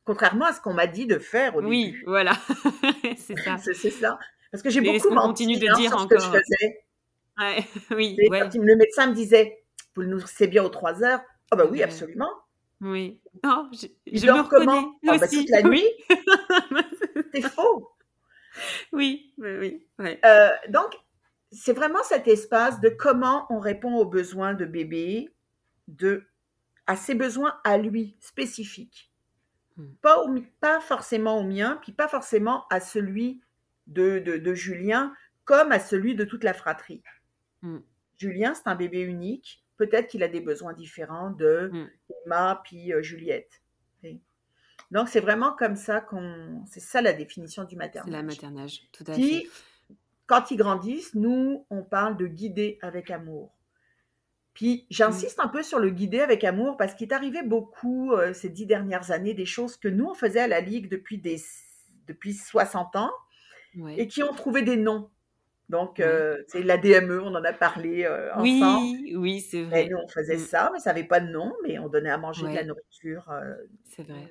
contrairement à ce qu'on m'a dit de faire au début. Oui, voilà, c'est ça. c'est ça. Parce que j'ai beaucoup menti continue de hein, dire sur ce que je faisais. Ouais, oui, ouais. Quand le médecin me disait, vous nous c'est bien aux 3 heures. Ah bah oui, absolument. Oui. Non, je, je me reconnais. Ah bah, toute la nuit. c'est faux. Oui, oui, oui. Euh, donc, c'est vraiment cet espace de comment on répond aux besoins de bébé, de, à ses besoins à lui, spécifiques. Hmm. Pas, pas forcément au mien, puis pas forcément à celui de, de, Julien, comme à celui de toute la fratrie. Hmm. Julien, c'est un bébé unique. Peut-être qu'il a des besoins différents de hmm. Emma puis euh, Juliette. Donc, c'est vraiment comme ça qu'on. C'est ça la définition du maternage. La maternage, tout à fait quand ils grandissent, nous, on parle de guider avec amour. Puis j'insiste un peu sur le guider avec amour parce qu'il est arrivé beaucoup euh, ces dix dernières années des choses que nous, on faisait à la Ligue depuis, des, depuis 60 ans et qui ont trouvé des noms. Donc, euh, c'est la DME, on en a parlé euh, ensemble. Oui, oui, c'est vrai. Et nous, on faisait mm. ça, mais ça n'avait pas de nom, mais on donnait à manger de la nourriture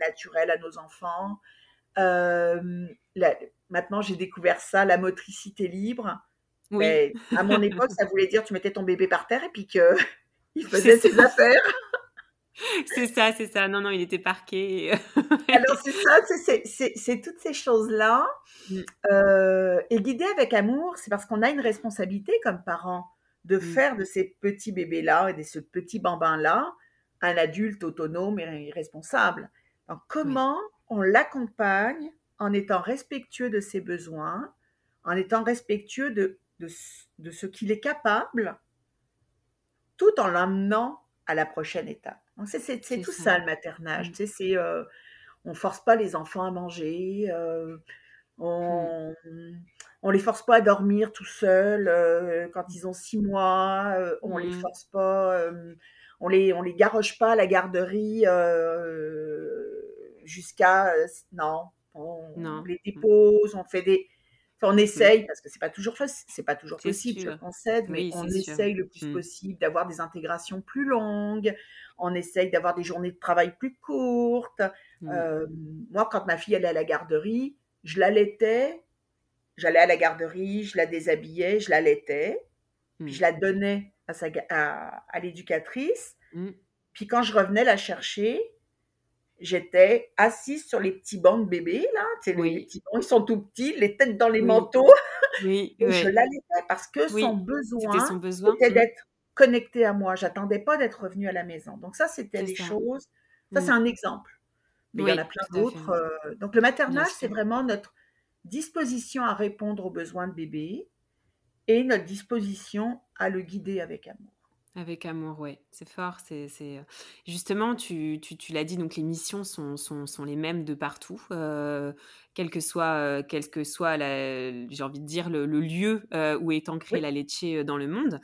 naturelle à nos enfants. La, Maintenant, j'ai découvert ça, la motricité libre. Mais à mon époque, ça voulait dire tu mettais ton bébé par terre et puis qu'il faisait ses affaires. C'est ça, c'est ça. Non, non, il était parqué. Alors, c'est ça, c'est toutes ces choses-là. Mm. Euh, et guider avec amour, c'est parce qu'on a une responsabilité comme parents de mm. faire de ces petits bébés-là et de ce petit bambin-là un adulte autonome et responsable. Donc, comment on l'accompagne en étant respectueux de ses besoins, en étant respectueux de, de, ce qu'il est capable, tout en l'amenant à la prochaine étape. c'est, tout ça. le maternage. Mm. c'est, euh, on force pas les enfants à manger, euh, on, mm. on les force pas à dormir tout seuls euh, quand ils ont six mois, on les mm. force pas, on les on les garoche pas à la garderie jusqu'à non on les dépose, on fait des, on essaye parce que c'est pas toujours c'est pas toujours possible, je concède, mais on essaye le plus mmh. possible d'avoir des intégrations plus longues. On essaye d'avoir des journées de travail plus courtes. Mmh. Euh, moi, quand ma fille allait à la garderie, je l'allaitais. J'allais à la garderie, je la déshabillais, je l'allaitais, puis mmh. je la donnais à, sa, à, à l'éducatrice. Puis quand je revenais la chercher, j'étais assise sur les petits bancs de bébés, là. les, petits bancs, ils sont tout petits, les têtes dans les manteaux. Oui, et je l'allaitais parce que son besoin, son besoin était d'être connecté à moi. J'attendais pas d'être revenue à la maison. Donc ça, c'était les choses. Ça, c'est un exemple. Mais il y en a plein d'autres. Euh, donc le maternage, c'est vraiment notre disposition à répondre aux besoins de bébé et notre disposition à le guider avec amour. Avec amour, ouais, c'est fort. C'est, c'est... Justement, tu, tu, tu l'as dit, donc les missions sont, sont, sont les mêmes de partout, euh, quel que soit, euh, quel que soit j'ai envie de dire, le, lieu euh, où est ancrée la laitier dans le monde.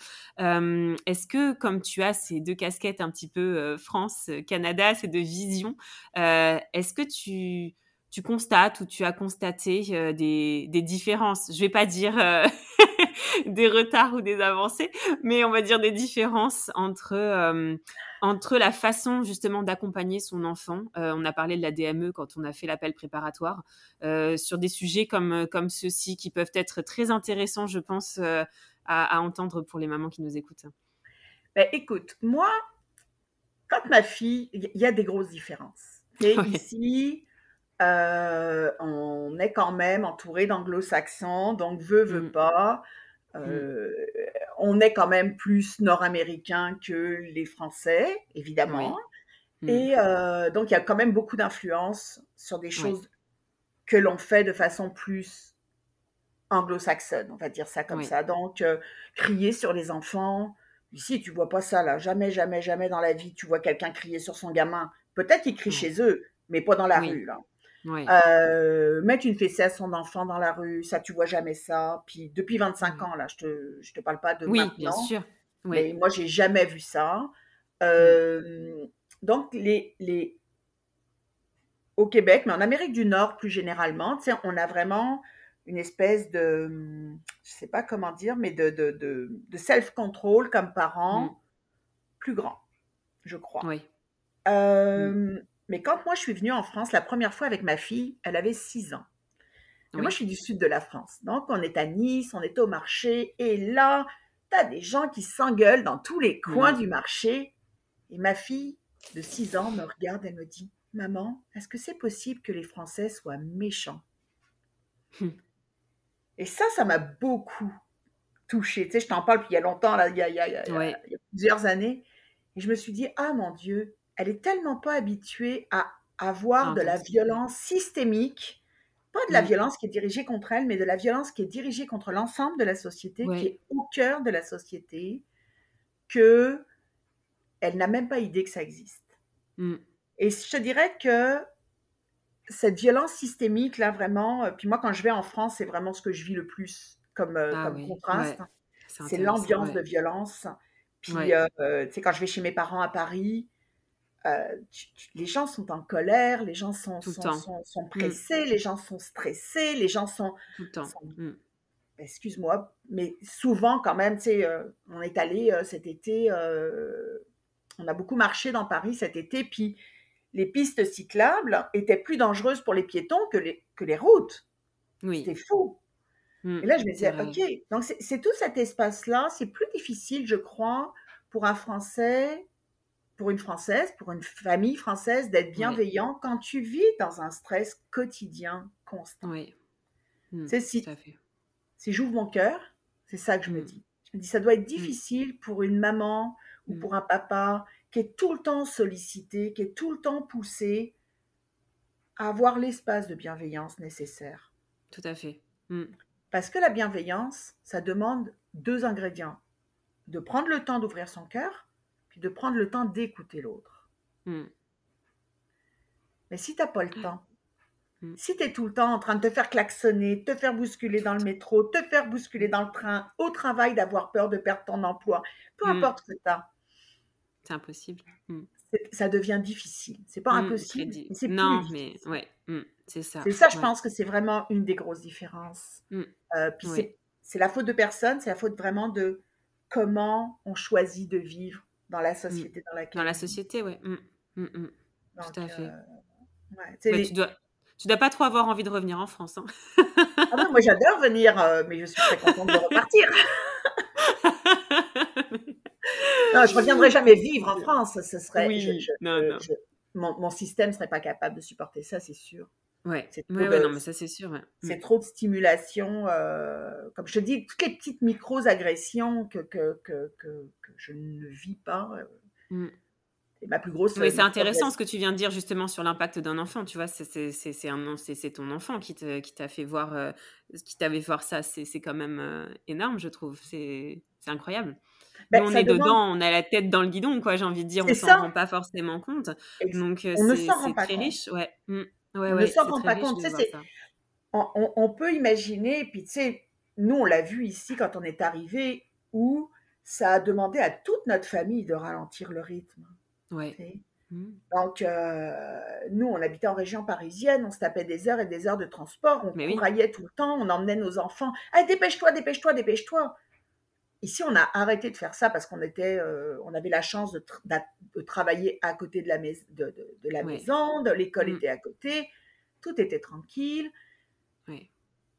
est-ce que, comme tu as ces deux casquettes un petit peu France, Canada, ces deux visions, est-ce que tu tu constates ou tu as constaté des, des, différences. Je vais pas dire des retards ou des avancées, mais on va dire des différences entre entre la façon justement d'accompagner son enfant. on a parlé de la DME quand on a fait l'appel préparatoire sur des sujets comme comme ceux-ci qui peuvent être très intéressants, je pense, à, à, entendre pour les mamans qui nous écoutent. Ben, écoute, moi, quand ma fille, il y a des grosses différences. Et ici, euh, on est quand même entouré d'anglo-saxons, donc veut, veut mmh. pas. Mmh. Euh, on est quand même plus nord-américain que les Français, évidemment. Mmh. Et euh, donc, il y a quand même beaucoup d'influence sur des choses que l'on fait de façon plus anglo-saxonne, on va dire ça comme ça. Donc, crier sur les enfants. Ici, tu vois pas ça, là. Jamais, jamais, jamais dans la vie, tu vois quelqu'un crier sur son gamin. Peut-être qu'il crie chez eux, mais pas dans la rue, là. Euh, mettre une fessée à son enfant dans la rue, ça, tu vois jamais ça. Puis depuis 25 ans, là, je te, je te parle pas de oui, maintenant. bien sûr. Mais moi, j'ai jamais vu ça. Euh, donc, les, les... au Québec, mais en Amérique du Nord plus généralement, on a vraiment une espèce de, je sais pas comment dire, mais de, de, de, self-control comme parent mm. plus grand, je crois. Oui. Euh, mm. Mais quand moi je suis venue en France la première fois avec ma fille, elle avait 6 ans. Et Moi je suis du sud de la France. Donc on est à Nice, on est au marché, et là, tu as des gens qui s'engueulent dans tous les coins du marché. Et ma fille de 6 ans me regarde, elle me dit, Maman, est-ce que c'est possible que les Français soient méchants? Et ça, ça m'a beaucoup touchée. Tu sais, je t'en parle, puis il y a longtemps, là, il y a, plusieurs années. Et je me suis dit, ah mon Dieu, elle est tellement pas habituée à avoir de la violence systémique, pas de la violence qui est dirigée contre elle, mais de la violence qui est dirigée contre l'ensemble de la société, qui est au cœur de la société, que elle n'a même pas idée que ça existe. Mm. Et je dirais que cette violence systémique, là, vraiment, euh, puis moi, quand je vais en France, c'est vraiment ce que je vis le plus comme, euh, ah contraste. C'est l'ambiance de violence. Puis, euh, tu sais, quand je vais chez mes parents à Paris, les gens sont en colère, les gens sont, sont, sont, mm. pressés, les gens sont stressés, les gens sont. Tout le temps. Mm. Excuse-moi, mais souvent, quand même, tu sais, on est allé cet été, on a beaucoup marché dans Paris cet été, puis les pistes cyclables étaient plus dangereuses pour les piétons que les, que les routes. Oui. C'était fou. Mmh, et là, je me disais, OK, donc c'est tout cet espace-là, c'est plus difficile, je crois, pour un Français, pour une Française, pour une famille française, d'être bienveillant quand tu vis dans un stress quotidien constant. Oui. Mmh, c'est si, si j'ouvre mon cœur, c'est ça que je me mmh. dis. Je me dis, ça doit être difficile pour une maman ou pour un papa qui est tout le temps sollicité, qui est tout le temps poussé à avoir l'espace de bienveillance nécessaire. Tout à fait. Parce que la bienveillance, ça demande deux ingrédients. De prendre le temps d'ouvrir son cœur, puis de prendre le temps d'écouter l'autre. Mm. Mais si tu n'as pas le temps, mm. si tu es tout le temps en train de te faire klaxonner, te faire bousculer dans le métro, te faire bousculer dans le train, au travail, d'avoir peur de perdre ton emploi, peu importe ce que tu as, c'est impossible. Ça devient difficile. C'est pas impossible. C'est non, mais ouais, c'est ça. C'est ça, je pense que c'est vraiment une des grosses différences. Euh, puis c'est la faute de personne, c'est la faute vraiment de comment on choisit de vivre dans la société dans laquelle. Dans la société, oui. Tout à fait. Euh, ouais, tu dois. Tu dois pas trop avoir envie de revenir en France. Hein. ah non, moi j'adore venir, euh, mais je suis très contente de repartir. non, je reviendrai jamais vivre en France. Ce serait, oui, non, non. mon, mon, système serait pas capable de supporter ça, c'est sûr. Ouais. C'est ouais, non, mais ça c'est sûr. C'est mm. trop de stimulation. Euh, comme je te dis, toutes les petites micro-agressions que, que, que, que, je ne vis pas. Euh, mm. C'est ma plus grosse. Mais c'est intéressant ce que tu viens de dire justement sur l'impact d'un enfant. Tu vois, c'est ton enfant qui t'a fait voir, euh, qui t'avait voir ça. C'est quand même énorme, je trouve. C'est incroyable. Ben, on est dedans, on a la tête dans le guidon, quoi. J'ai envie de dire, on s'en rend pas forcément compte. Donc euh, c'est très riche, ouais. Mmh. Ouais ne s'en rend pas compte. On, on, peut imaginer, puis tu sais, nous on l'a vu ici quand on est arrivé, où ça a demandé à toute notre famille de ralentir le rythme. Ouais. Mmh. Donc, euh, nous, on habitait en région parisienne, on se tapait des heures et des heures de transport, on couraillait tout le temps, on emmenait nos enfants. Allez, dépêche-toi, dépêche-toi, dépêche-toi. Ici, on a arrêté de faire ça parce qu'on était, euh, on avait la chance de, travailler à côté de la, mais de, la maison, de l'école mmh. était à côté, tout était tranquille.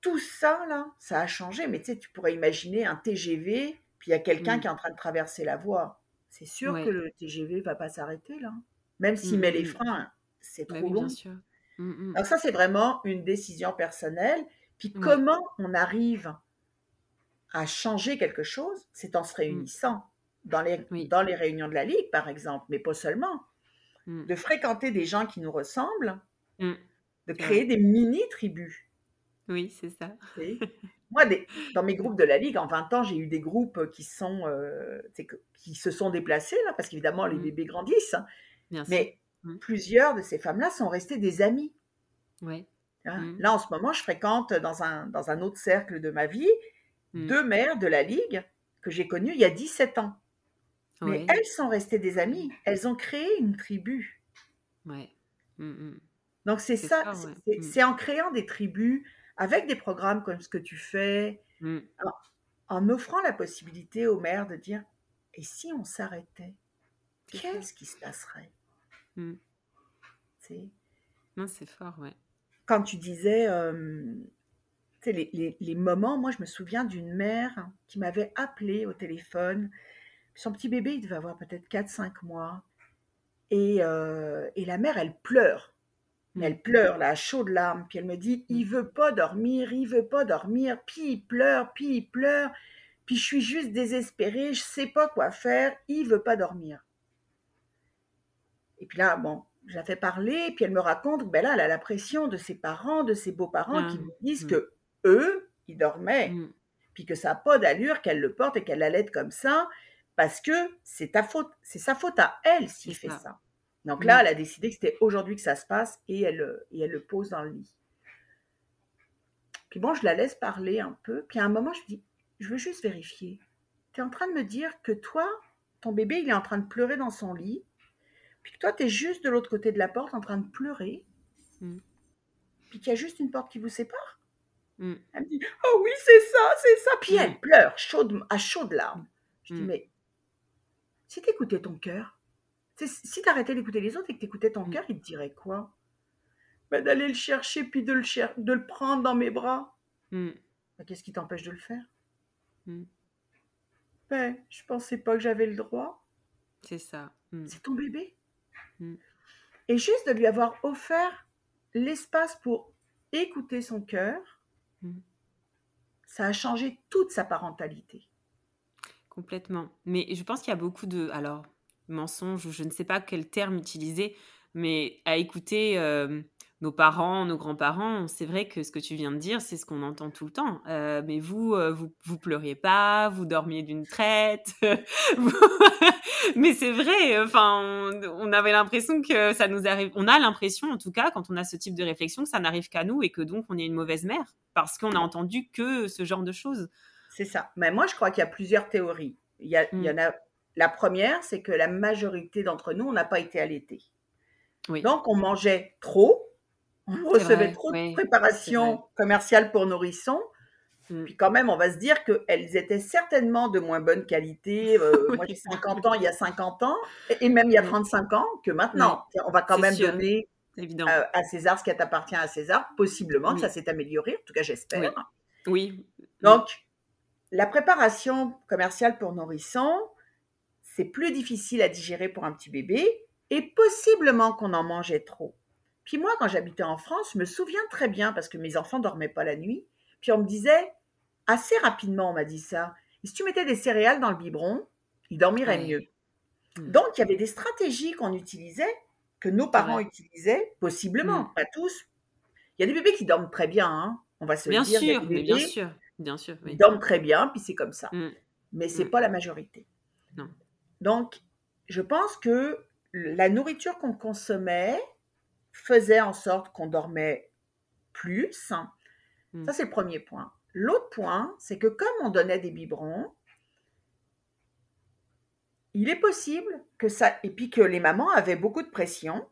Tout ça, là, ça a changé. Mais tu sais, tu pourrais imaginer un TGV, puis il y a quelqu'un mmh. qui est en train de traverser la voie. C'est sûr que le TGV va pas s'arrêter, là. Même s'il met les mmh. freins, c'est trop long. Alors ça, c'est vraiment une décision personnelle. Puis comment on arrive à changer quelque chose, c'est en se mmh. réunissant dans les, dans les réunions de la Ligue, par exemple, mais pas seulement. Mmh. De fréquenter des gens qui nous ressemblent, mmh. de créer des mini-tribus. Oui, c'est ça. Moi, dans mes groupes de la Ligue, en 20 ans, j'ai eu des groupes qui, sont, euh, qui se sont déplacés, là, parce qu'évidemment, les bébés grandissent. Hein. mais plusieurs de ces femmes-là sont restées des amies. Ouais. Hein? Là, en ce moment, je fréquente dans un, dans un autre cercle de ma vie Mmh. deux mères de la Ligue que j'ai connues il y a 17 ans. Mais elles sont restées des amies. Elles ont créé une tribu. Ouais. Mmh, mmh. Donc c'est ça, c'est- ouais. c'est Mm. c'est en créant des tribus, avec des programmes comme ce que tu fais, en offrant la possibilité aux mères de dire, et si on s'arrêtait, qu'est-ce qui se passerait? Non, c'est fort, ouais. Quand tu disais, euh, sais, les, les- les moments, moi je me souviens d'une mère qui m'avait appelé au téléphone. Son petit bébé, il devait avoir peut-être 4-5 mois. Et, euh, et la mère, elle pleure. Mais Mmh. elle pleure, là, à chaudes larmes. Puis elle me dit, il veut pas dormir, il veut pas dormir. Puis il pleure, puis il pleure. Puis je suis juste désespérée, je sais pas quoi faire, il veut pas dormir. Et puis là, bon, je la fais parler, puis elle me raconte ben là, elle a la pression de ses parents, de ses beaux-parents qui Ah, lui disent mm. que eux, ils dormaient, Mmh. puis que ça n'a pas d'allure qu'elle le porte et qu'elle l'allaite comme ça, parce que c'est ta faute, c'est sa faute à elle s'il fait ça. ça. Donc Mm. là, elle a décidé que c'était aujourd'hui que ça se passe et elle, euh, et elle le pose dans le lit. Puis bon, je la laisse parler un peu. Puis à un moment, je dis, je veux juste vérifier. Tu es en train de me dire que toi, ton bébé, il est en train de pleurer dans son lit, puis que toi, tu es juste de l'autre côté de la porte en train de pleurer, Mm. puis qu'il y a juste une porte qui vous sépare? Mmh. Elle me dit, oh oui, c'est ça, c'est ça. Puis Mm. elle pleure, chaude, à chaudes larmes. Je dis, Mm. mais si t'écoutais ton cœur, si t'arrêtais d'écouter les autres et que t'écoutais ton Mm. cœur, il te dirait quoi? Ben, D'aller le chercher puis de le, cher- de le prendre dans mes bras. Ben, Qu'est-ce qui t'empêche de le faire? Mm. Ben, je pensais pas que j'avais le droit. C'est ça. C'est ton bébé? Mm. Et juste de lui avoir offert l'espace pour écouter son cœur, Mm. ça a changé toute sa parentalité. Complètement. Mais je pense qu'il y a beaucoup de, alors, mensonges, ou je ne sais pas quel terme utiliser, mais à écouter euh, nos parents, nos grands-parents, c'est vrai que ce que tu viens de dire, c'est ce qu'on entend tout le temps. Euh, mais vous, euh, vous, vous pleuriez pas, vous dormiez d'une traite. vous- mais c'est vrai, enfin, on, on avait l'impression que ça nous arrive, on a l'impression, en tout cas, quand on a ce type de réflexion, que ça n'arrive qu'à nous et que donc on est une mauvaise mère, parce qu'on a entendu que ce genre de choses. C'est ça. Mais moi, je crois qu'il y a plusieurs théories. Il y, a, il y en a. La première, c'est que la majorité d'entre nous, on n'a pas été allaités. Oui. Donc, on mangeait trop, on recevait vrai, trop oui, de préparation commerciale pour nourrissons. Mm. Puis quand même, on va se dire qu'elles étaient certainement de moins bonne qualité. Euh, Oui, moi, j'ai c'est 50 ans, il y a 50 ans, et et même il y a Oui. 35 ans, que maintenant, on va quand même sûr. donner euh, à César ce qui appartient à César. Possiblement que ça s'est amélioré, en tout cas, j'espère. Oui. Donc, la préparation commerciale pour nourrissons, c'est plus difficile à digérer pour un petit bébé et possiblement qu'on en mangeait trop. Puis moi, quand j'habitais en France, je me souviens très bien parce que mes enfants dormaient pas la nuit. Puis on me disait, assez rapidement, on m'a dit ça. Et si tu mettais des céréales dans le biberon, ils dormiraient mieux. Mm. Donc, il y avait des stratégies qu'on utilisait, que nos parents utilisaient, possiblement, Mm. pas tous. Il y a des bébés qui dorment très bien, hein. on va se le Bien dire. y a sûr, mais bien sûr, bien sûr. Oui. ils dorment très bien, puis c'est comme ça. Mm. Mais c'est Mm. pas la majorité. Non. Donc, je pense que la nourriture qu'on consommait faisait en sorte qu'on dormait plus. Mm. Ça, c'est le premier point. L'autre point, c'est que comme on donnait des biberons, il est possible que ça, et puis que les mamans avaient beaucoup de pression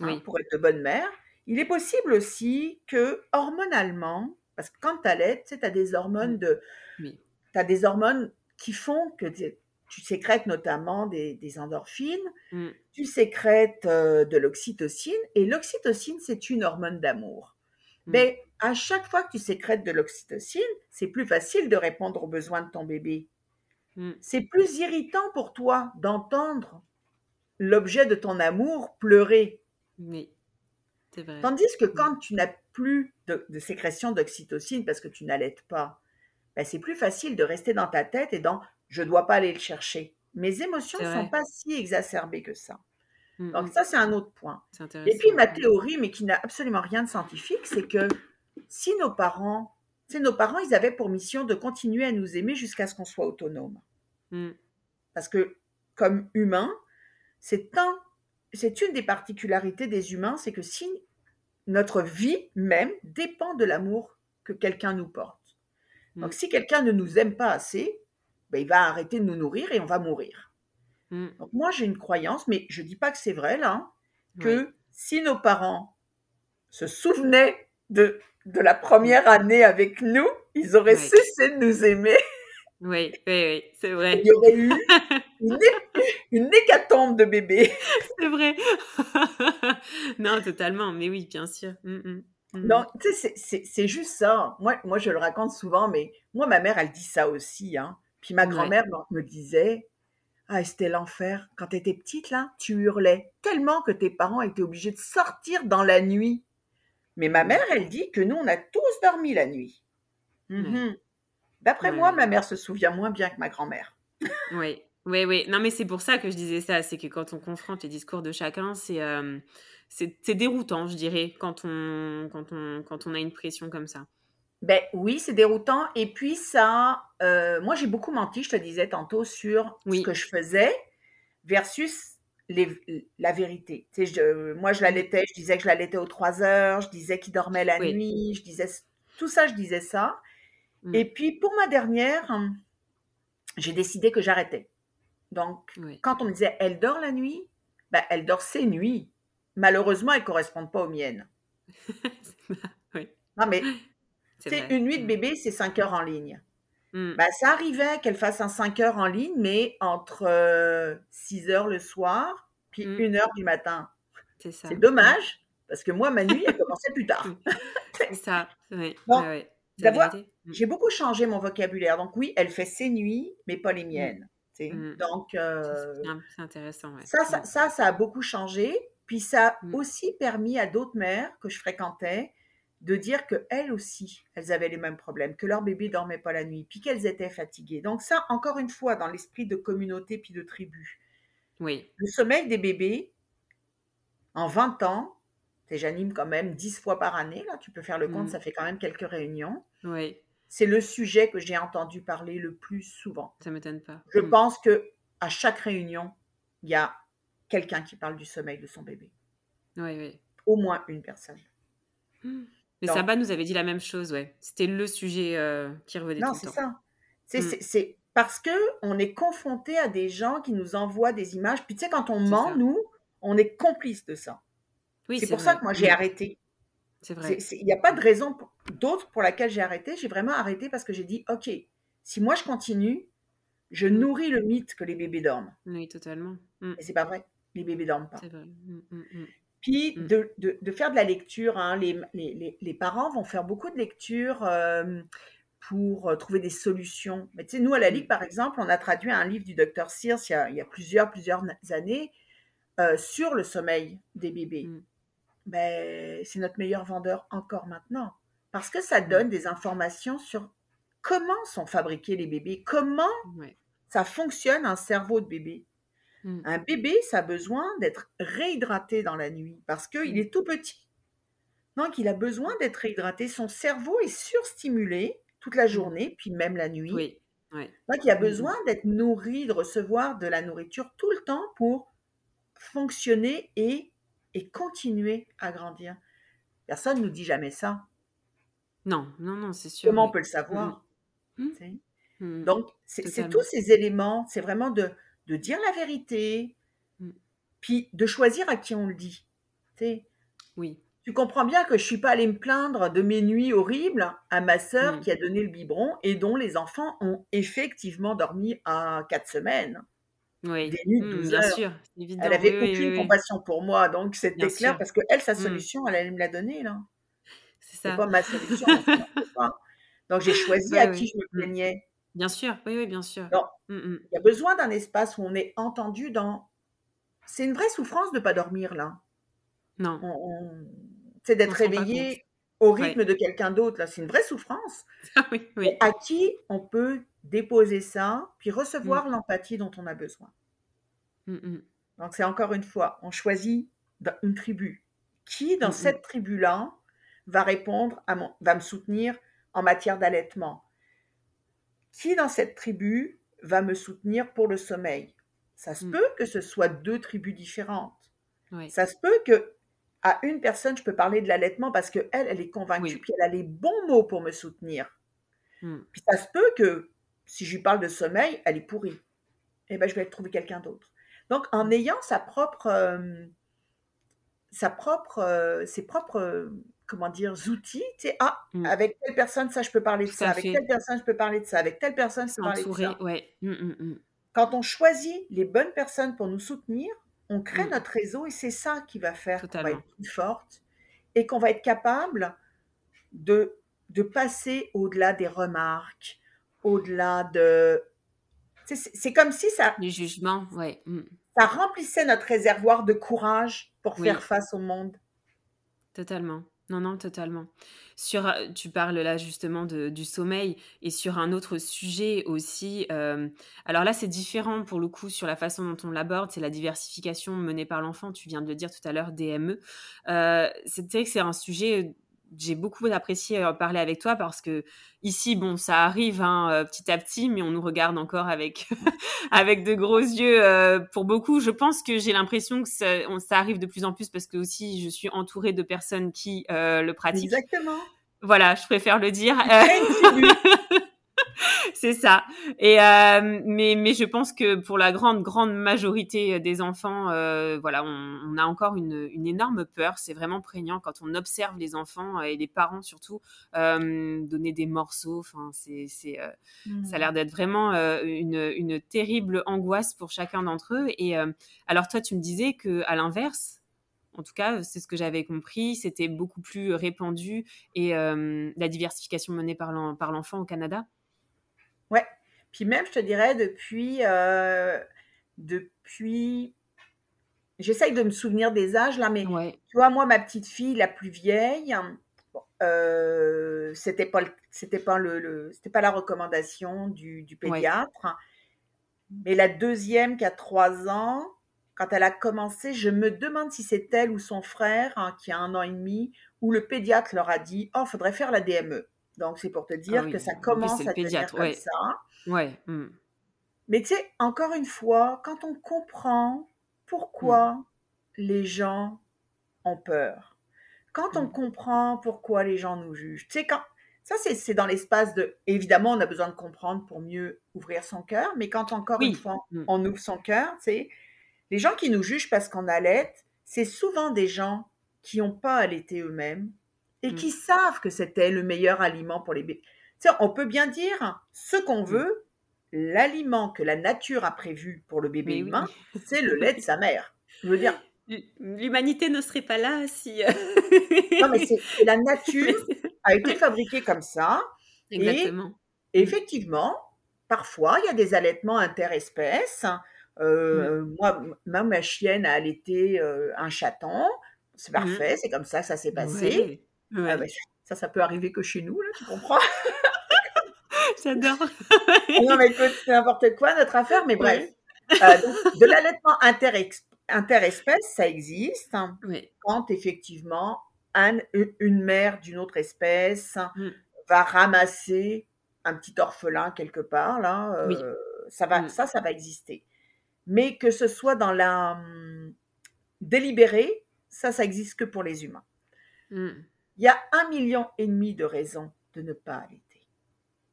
hein, pour être de bonnes mères, il est possible aussi que hormonalement, parce que quand tu allaites, tu sais, as des hormones de, Oui. tu as des hormones qui font que tu, sécrètes notamment des, des endorphines, Mm. tu sécrètes euh, de l'oxytocine, et l'oxytocine, c'est une hormone d'amour. Mm. Mais à chaque fois que tu sécrètes de l'oxytocine, c'est plus facile de répondre aux besoins de ton bébé. Mm. C'est plus irritant pour toi d'entendre l'objet de ton amour pleurer. Oui, c'est vrai. Tandis que quand tu n'as plus de, de sécrétion d'oxytocine parce que tu n'allaites pas, ben c'est plus facile de rester dans ta tête et dans je dois pas aller le chercher. Mes émotions C'est ne sont pas si exacerbées que ça. Mm, Donc mm. ça, c'est un autre point. C'est. Et puis ma théorie, mais qui n'a absolument rien de scientifique, c'est que si nos parents, sais, nos parents, ils avaient pour mission de continuer à nous aimer jusqu'à ce qu'on soit autonome. Mm. Parce que comme humain, c'est un, c'est une des particularités des humains, c'est que si notre vie même dépend de l'amour que quelqu'un nous porte. Donc, si quelqu'un ne nous aime pas assez, ben, il va arrêter de nous nourrir et on va mourir. Mm. Donc, moi, j'ai une croyance, mais je dis pas que c'est vrai, là, hein, Oui. que si nos parents se souvenaient de, de la première année avec nous, ils auraient cessé de nous aimer. Oui, oui, oui, c'est Il vrai. y aurait eu une, une hécatombe de bébés. C'est vrai. non, totalement. Mais oui, bien sûr. Mm, mm. Non, tu sais, c'est juste ça. Moi, moi, je le raconte souvent, mais moi, ma mère, elle dit ça aussi. Hein. Puis ma grand-mère me- me disait Ah, c'était l'enfer. Quand tu étais petite, là, tu hurlais tellement que tes parents étaient obligés de sortir dans la nuit. Mais ma mère, elle dit que nous, on a tous dormi la nuit. Mhm. D'après Ouais, moi, ma mère se souvient moins bien que ma grand-mère. Oui, oui, oui. Non, mais c'est pour ça que je disais ça. C'est que quand on confronte les discours de chacun, c'est euh, déroutant, je dirais, quand on, quand, on, quand on a une pression comme ça. Ben oui, c'est déroutant. Et puis ça, euh, moi j'ai beaucoup menti, je te disais tantôt, sur Oui. ce que je faisais versus les- la vérité. Tu sais, je- moi je l'allaitais, je disais que je l'allaitais aux 3 heures, je disais qu'il dormait la Oui. nuit, je disais tout ça, je disais ça. Mm. Et puis pour ma dernière, hum, j'ai décidé que j'arrêtais. Donc Oui. quand on me disait elle dort la nuit, ben, elle dort ses nuits. Malheureusement, elles ne correspondent pas aux miennes. oui, Non mais c'est une nuit de Mm. bébé, c'est 5 heures en ligne. Mm. Bah, ça arrivait qu'elle fasse un 5 heures en ligne, mais entre euh, 6 heures le soir, puis Mm. 1 heure du matin. C'est ça. C'est dommage, parce que moi, ma nuit, elle commençait plus tard. C'est ça. Oui, Bon, ouais, ouais. Mm. J'ai beaucoup changé mon vocabulaire. Donc oui, elle fait ses nuits, mais pas les miennes. Mm. Donc Ça, euh, C'est intéressant. Ouais. ça, ça, Mm. ça, ça a beaucoup changé. Puis ça a Mm. aussi permis à d'autres mères que je fréquentais de dire que elles aussi, elles avaient les mêmes problèmes, que leur bébé dormait pas la nuit, puis qu'elles étaient fatiguées. Donc ça, encore une fois, dans l'esprit de communauté puis de tribu. Oui. Le sommeil des bébés, en 20 ans, j'anime quand même 10 fois par année, là, tu peux faire le compte, Mm. ça fait quand même quelques réunions. Oui. C'est le sujet que j'ai entendu parler le plus souvent. Ça m'étonne pas. Je Mm. pense que à chaque réunion, il y a quelqu'un qui parle du sommeil de son bébé. Oui, oui. Au moins une personne. Mm. Mais Non. Saba nous avait dit la même chose, ouais. C'était le sujet euh, qui revenait Non, tout c'est le temps. ça. C'est Mm. c'est- parce que on est confronté à des gens qui nous envoient des images. Puis tu sais, quand on ment, ça. nous, on est complice de ça. Oui, c'est c'est pour ça que moi j'ai Mm. arrêté. C'est vrai. Il n'y a pas de raison d'autre pour laquelle j'ai arrêté. J'ai vraiment arrêté parce que j'ai dit, OK, si moi je continue, je Mm. nourris le mythe que les bébés dorment. Oui, totalement. Mm. Et c'est pas vrai. Les bébés dorment pas. C'est vrai. Mm. Puis Mm. de, de- de faire de la lecture, hein, les, les- parents vont faire beaucoup de lecture euh, pour euh, trouver des solutions. Mais tu sais, nous à la Mm. Ligue, par exemple, on a traduit un livre du docteur Sears il y a, il y a plusieurs, plusieurs années euh, sur le sommeil des bébés. Mm. Ben, c'est notre meilleur vendeur encore maintenant. Parce que ça donne des informations sur comment sont fabriqués les bébés, comment ça fonctionne un cerveau de bébé. Mm. Un bébé, ça a besoin d'être réhydraté dans la nuit parce qu'il Mm. est tout petit. Donc, il a besoin d'être réhydraté. Son cerveau est surstimulé toute la journée, puis même la nuit. Oui. Donc, il a Mm, besoin d'être nourri, de recevoir de la nourriture tout le temps pour fonctionner et, et continuer à grandir. Personne ne nous dit jamais ça. Non, non, non, c'est sûr. Comment on peut le savoir? Donc, c'est tous ces éléments, c'est vraiment de, de dire la vérité, Mm. puis de choisir à qui on le dit. Tu sais, Oui. tu comprends bien que je suis pas allée me plaindre de mes nuits horribles à ma sœur Mm. qui a donné le biberon et dont les enfants ont effectivement dormi à quatre semaines, Oui. des nuits de Mm, 12 bien heures. sûr. c'est évident. Elle avait Oui, aucune oui, compassion pour moi, donc c'était clair sûr. parce que elle, sa Mm. solution, elle allait me la donner là. C'est ça. pas ma solution. pas. Donc j'ai choisi à qui je me plaignais. Bien sûr. Oui, oui, bien sûr. Non. Mm, mm. Il y a besoin d'un espace où on est entendu dans. C'est une vraie souffrance de pas dormir là. Non. On, on- C'est d'être réveillé au Ouais. rythme de quelqu'un d'autre là. C'est une vraie souffrance. Ah oui, à qui on peut déposer ça, puis recevoir l'empathie dont on a besoin. Donc c'est encore une fois, on choisit une tribu. Qui dans cette tribu-là va répondre à mon, va me soutenir en matière d'allaitement? Qui dans cette tribu va me soutenir pour le sommeil? Ça se Mm. peut que ce soit deux tribus différentes. Ça se peut que à une personne, je peux parler de l'allaitement parce qu'elle, elle est convaincue, puis elle a les bons mots pour me soutenir. Hmm. Puis ça se peut que si je lui parle de sommeil, elle est pourrie. Et eh ben, je vais trouver quelqu'un d'autre. Donc, en hmm. ayant sa propre, euh, sa propre, euh, ses propres, comment dire, outils, tu sais, ah, hmm. avec telle personne, ça, je peux parler de ça. Avec telle personne, je peux parler de ça. Avec telle personne, je peux parler de ça. Ouais. Quand on choisit les bonnes personnes pour nous soutenir, on crée notre réseau et c'est ça qui va faire qu'on va être plus forte et qu'on va être capable de, de passer au-delà des remarques, au-delà de... C'est comme si ça... Du jugement, oui. Mmh. Ça remplissait notre réservoir de courage pour faire face au monde. Totalement. Non, non, totalement. Sur, euh, tu parles là justement du sommeil et sur un autre sujet aussi. Euh, alors là, c'est différent pour le coup sur la façon dont on l'aborde. C'est la diversification menée par l'enfant. Tu viens de le dire tout à l'heure, DME. Euh, c'est vrai que c'est un sujet j'ai beaucoup apprécié euh, parler avec toi parce que ici, bon, ça arrive hein, euh, petit à petit, mais on nous regarde encore avec avec de gros yeux euh, pour beaucoup. Je pense que j'ai l'impression que ça, ça, arrive de plus en plus parce que aussi je suis entourée de personnes qui le pratiquent. Exactement. Voilà, je préfère le dire. c'est ça. Et euh, mais mais je pense que pour la grande grande majorité des enfants, euh, voilà, on, a encore une, une énorme peur. C'est vraiment prégnant quand on observe les enfants et les parents surtout euh, donner des morceaux. Enfin, c'est c'est mmh. ça a l'air d'être vraiment une une terrible angoisse pour chacun d'entre eux. Et alors toi, tu me disais que à l'inverse. En tout cas, c'est ce que j'avais compris. C'était beaucoup plus répandu et la diversification menée par l'enfant au Canada. Ouais. Puis même, je te dirais, depuis, euh, depuis, j'essaye de me souvenir des âges là, mais tu vois, moi, ma petite fille, la plus vieille, euh, c'était pas, c'était pas le, c'était pas la recommandation du, pédiatre. Mais la deuxième qui a trois ans, quand elle a commencé, je me demande si c'est elle ou son frère hein, qui a un an et demi, où le pédiatre leur a dit, oh, faudrait faire la DME. Donc, c'est pour te dire ah que ça commence à devenir comme ça. Ouais. Mmh. Mais tu sais, encore une fois, quand on comprend pourquoi mmh. les gens ont peur, quand on mmh. comprend pourquoi les gens nous jugent, tu sais, quand. Ça, c'est dans l'espace de. Évidemment, on a besoin de comprendre pour mieux ouvrir son cœur, mais quand encore une fois, on ouvre son cœur, tu sais, les gens qui nous jugent parce qu'on allait, c'est souvent des gens qui n'ont pas allaité eux-mêmes, et mmh. qui savent que c'était le meilleur aliment pour les bébés. on peut bien dire ce qu'on mmh. veut, l'aliment que la nature a prévu pour le bébé humain, c'est le lait de sa mère. Je veux dire. L'humanité ne serait pas là si. Euh, non, mais c'est la nature a été fabriquée comme ça. Exactement. Et effectivement, parfois, il y a des allaitements interespèces. Euh, mmh. Moi, ma chienne a allaité euh, un chaton. C'est parfait, c'est comme ça que ça s'est passé. Ah ça, ça peut arriver que chez nous, là, tu comprends? J'adore. non, mais écoute, c'est n'importe quoi notre affaire, mais bref. Euh, de l'allaitement interespèce, ça existe hein, quand effectivement une mère d'une autre espèce mmh. va ramasser un petit orphelin quelque part, là, euh, ça, va, mmh. ça, ça va exister. Mais que ce soit dans la hum, délibérée, ça, ça existe que pour les humains. Mmh. Il y a un million et demi de raisons de ne pas allaiter.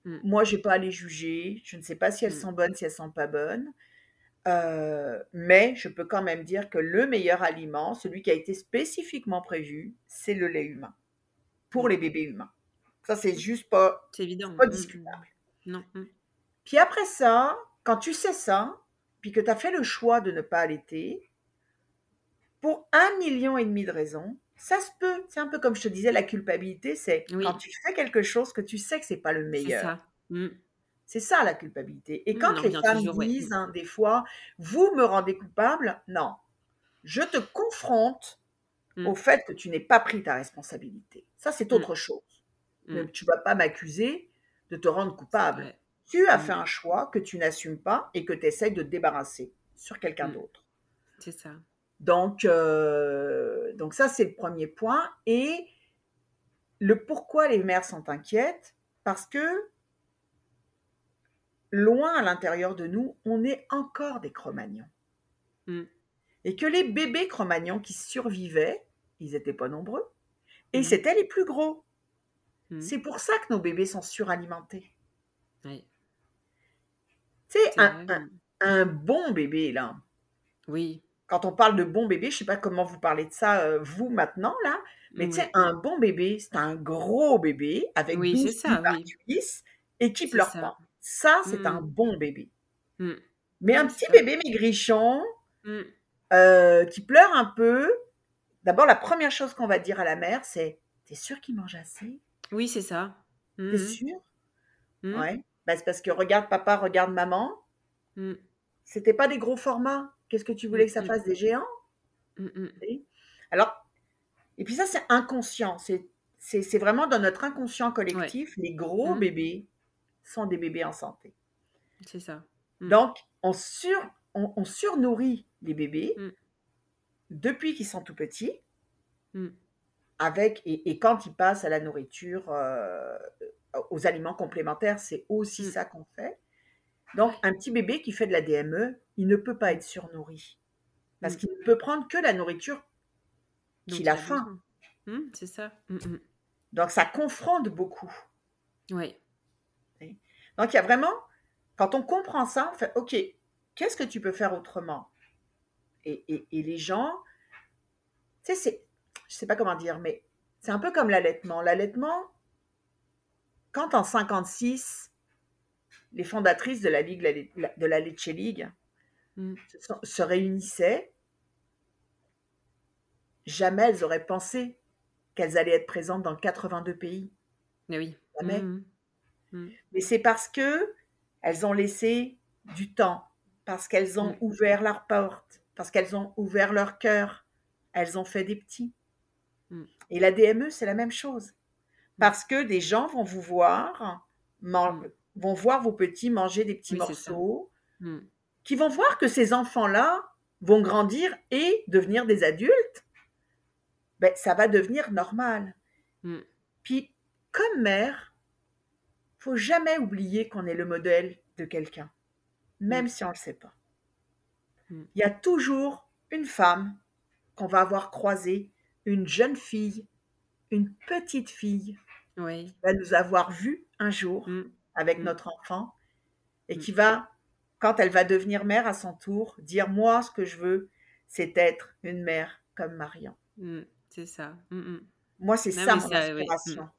Moi, mm. Moi, je n'ai pas à les juger. Je ne sais pas si elles mm. sont bonnes, si elles sont pas bonnes. Euh, mais je peux quand même dire que le meilleur aliment, celui qui a été spécifiquement prévu, c'est le lait humain pour mm. les bébés humains. Ça, c'est juste pas, évident. pas discutable. Non. Puis après ça, quand tu sais ça, puis que tu as fait le choix de ne pas allaiter, pour un million et demi de raisons, ça se peut. C'est un peu comme je te disais, la culpabilité, c'est quand tu fais quelque chose que tu sais que c'est pas le meilleur. C'est ça. Mmh. C'est ça la culpabilité. Et mmh, quand les femmes disent hein, des fois, vous me rendez coupable, non. Je te confronte mmh. au fait que tu n'es pas pris ta responsabilité. Ça, c'est autre chose. Donc, tu vas pas m'accuser de te rendre coupable. Tu as fait un choix que tu n'assumes pas et que tu essaies de te débarrasser sur quelqu'un d'autre. C'est ça. Donc, euh, donc ça, c'est le premier point. Et le pourquoi les mères sont inquiètes, parce que loin à l'intérieur de nous, on est encore des Cro-Magnons. Mm. Et que les bébés Cro-Magnons qui survivaient, ils n'étaient pas nombreux. Et c'était les plus gros. C'est pour ça que nos bébés sont suralimentés. Oui. Tu sais, un, bon bébé, là. Oui. Quand on parle de bon bébé, je sais pas comment vous parlez de ça, euh, vous, maintenant, là. Mais tu sais, un bon bébé, c'est un gros bébé avec oui, 12 ça, oui. et qui pleure pas. Ça, c'est un mmh. bon bébé. Mmh. Mais un petit bébé maigrichon, mmh. euh, qui pleure un peu, d'abord, la première chose qu'on va dire à la mère, c'est T'es sûr qu'il mange assez? Oui, c'est ça. T'es sûr Ouais. Bah, c'est parce que regarde papa, regarde maman. C'était pas des gros formats. Qu'est-ce que tu voulais que ça fasse des géants Alors, et puis ça, c'est inconscient. C'est vraiment dans notre inconscient collectif, les gros bébés sont des bébés en santé. C'est ça. Mmh. Donc, on, sur, on, surnourrit les bébés mmh. depuis qu'ils sont tout petits. Avec, et, quand ils passent à la nourriture, euh, aux aliments complémentaires, c'est aussi ça qu'on fait. Donc, un petit bébé qui fait de la DME, il ne peut pas être surnourri. Parce qu'il ne peut prendre que la nourriture qu'il a faim. c'est ça. Donc, ça confronte beaucoup. Oui. Donc, il y a vraiment, quand on comprend ça, on fait, OK, qu'est-ce que tu peux faire autrement? Et, les gens, tu sais, c'est, je sais pas comment dire, mais c'est un peu comme l'allaitement. L'allaitement, quand en 56, les fondatrices de la Ligue de la Lecce League mm. se, réunissaient, jamais elles auraient pensé qu'elles allaient être présentes dans 82 pays. Mais oui. Jamais. Mm. Mm. Mais c'est parce que elles ont laissé du temps, parce qu'elles ont ouvert leurs portes, parce qu'elles ont ouvert leur cœur. Elles ont fait des petits. Et la DME, c'est la même chose. Parce que des gens vont vous voir, vont voir vos petits manger des petits morceaux, qui vont voir que ces enfants-là vont grandir et devenir des adultes. Ben, ça va devenir normal. Puis, comme mère, faut jamais oublier qu'on est le modèle de quelqu'un, même mm. si on ne le sait pas. Mm. Il y a toujours une femme qu'on va avoir croisée, une jeune fille, une petite fille, qui va nous avoir vus un jour mm. avec notre enfant et qui va, quand elle va devenir mère à son tour, dire moi ce que je veux, c'est être une mère comme Marion. c'est ça. Moi, c'est ça mon inspiration.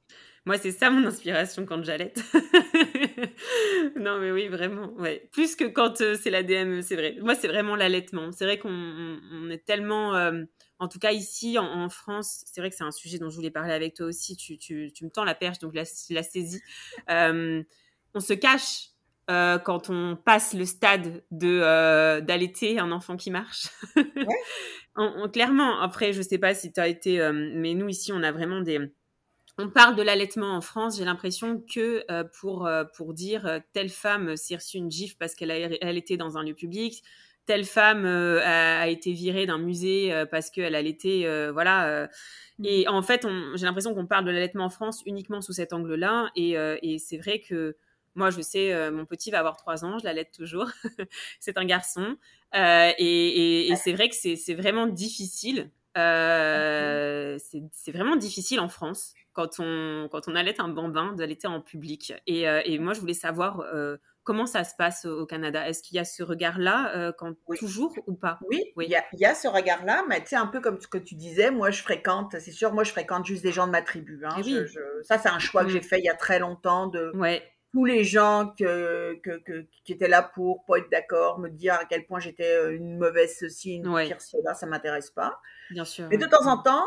Moi, c'est ça mon inspiration quand j'allaite. non, mais oui, vraiment. Ouais. Plus que quand euh, c'est la DME, c'est vrai. Moi, c'est vraiment l'allaitement. C'est vrai qu'on est tellement. Euh, en tout cas, ici, en, France, c'est vrai que c'est un sujet dont je voulais parler avec toi aussi. Tu, tu, tu me tends la perche, donc la, la saisie. Euh, on se cache quand on passe le stade de d'allaiter un enfant qui marche. Ouais. clairement, après, je sais pas si tu as été, mais nous ici, on a vraiment des on parle de l'allaitement en France, j'ai l'impression que euh, pour, euh, pour dire euh, telle femme s'est reçue une gifle parce qu'elle a était dans un lieu public, telle femme a, été virée d'un musée parce qu'elle a été voilà. Mmh. et en fait, j'ai l'impression qu'on parle de l'allaitement en France uniquement sous cet angle-là. Et, c'est vrai que moi, je sais, mon petit va avoir trois ans, je l'allaite toujours. c'est un garçon. et, c'est vrai que c'est vraiment difficile. c'est vraiment difficile en France quand on, quand on allait un bambin, d'allaiter en public. Et, euh, et, moi, je voulais savoir euh, comment ça se passe au Canada? Est-ce qu'il y a ce regard-là euh, quand toujours ou pas? Oui, il y, a, y, a, ce regard-là, mais tu sais, un peu comme ce que tu disais, moi, je fréquente, c'est sûr, moi, je fréquente juste des gens de ma tribu. Hein. Eh ça, c'est un choix que mmh. j'ai fait il y a très longtemps de... Ouais tous les gens que, que, qui étaient là pour pas être d'accord, me dire à quel point j'étais une mauvaise ceci, une pire cela, ça m'intéresse pas. Bien sûr. Mais de temps en temps,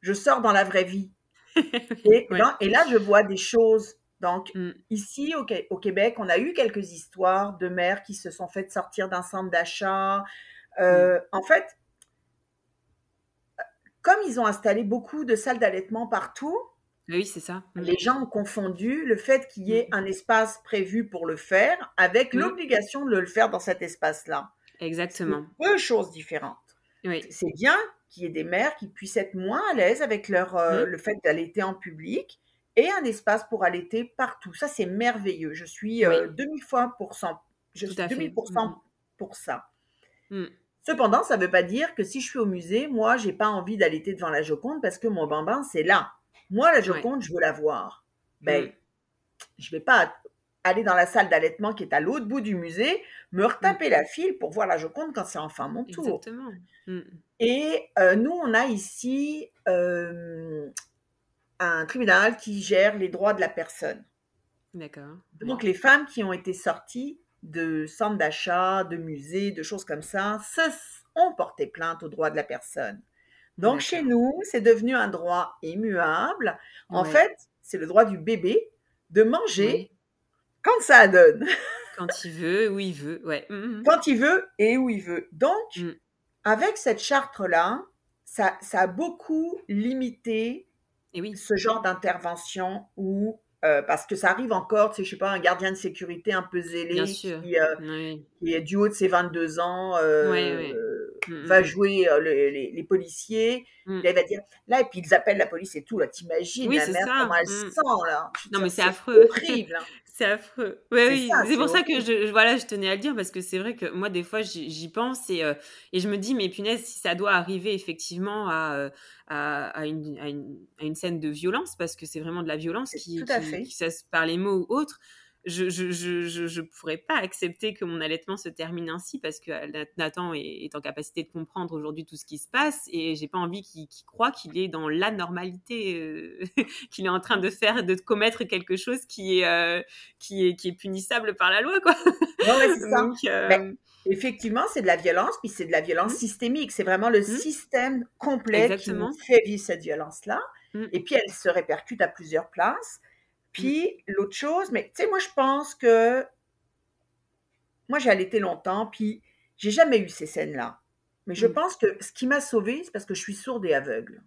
je sors dans la vraie vie et, là, je vois des choses. Donc, mm. ici, au, Québec, on a eu quelques histoires de mères qui se sont faites sortir d'un centre d'achat. Euh, mm. En fait, comme ils ont installé beaucoup de salles d'allaitement partout, oui, c'est ça. Mm. Les gens ont confondu le fait qu'il y ait un espace prévu pour le faire avec l'obligation de le faire dans cet espace-là. Exactement. Deux choses différentes. C'est bien qu'il y ait des mères qui puissent être moins à l'aise avec leur, euh, mmh. le fait d'allaiter en public et un espace pour allaiter partout. Ça, c'est merveilleux. Je suis euh, demi fois pour cent. Je suis pour mmh. ça. Mmh. Cependant, ça ne veut pas dire que si je suis au musée, moi, j'ai pas envie d'allaiter devant la Joconde parce que mon bambin, c'est là. Moi, la Joconde, je veux la voir. Ben, mm. je vais pas aller dans la salle d'allaitement qui est à l'autre bout du musée, me retaper mm. la file pour voir la Joconde quand c'est enfin mon tour. Exactement. Mm. Et euh, nous, on a ici euh, un tribunal qui gère les droits de la personne. D'accord. Donc, les femmes qui ont été sorties de centres d'achat, de musées, de choses comme ça, se, ont porté plainte aux droits de la personne. Donc chez nous, c'est devenu un droit immuable. En fait, c'est le droit du bébé de manger quand ça donne. Quand il veut, où il veut, ouais. Mmh, mmh. Quand il veut et où il veut. Donc, mmh. avec cette charte-là, ça, ça, a beaucoup limité et oui. ce genre d'intervention où euh, parce que ça arrive encore, tu sais, je sais pas, un gardien de sécurité un peu zélé qui, euh, qui, est du haut de ses 22 ans, euh, mm, va mm. jouer les, policiers, mm. il va dire, là, et puis ils appellent la police et tout, là, t'imagines, la mère, comment elle sent, là. Non, mais c'est affreux. horrible. Hein. C'est affreux. oui, c'est pour ça que je, voilà, je tenais à le dire parce que c'est vrai que moi, des fois, j'y pense et, et je me dis, mais punaise, si ça doit arriver effectivement à, à, une, à, une, scène de violence, parce que c'est vraiment de la violence qui, qui, qui, par les mots ou autre, je je, je, je, pourrais pas accepter que mon allaitement se termine ainsi parce que euh, Nathan est, en capacité de comprendre aujourd'hui tout ce qui se passe et j'ai pas envie qu'il croit qu'il est dans la normalité, euh, qu'il est en train de faire, de commettre quelque chose qui est, euh, qui est, qui est punissable par la loi, quoi. effectivement, c'est de la violence, puis c'est de la violence mmh. systémique. C'est vraiment le mmh. système complet qui fait vivre cette violence-là. Mmh. Et puis, elle se répercute à plusieurs places. Puis l'autre chose, mais tu sais, moi je pense que moi j'ai allaité longtemps, puis j'ai jamais eu ces scènes-là. Mais je mmh. pense que ce qui m'a sauvée, c'est parce que je suis sourde et aveugle.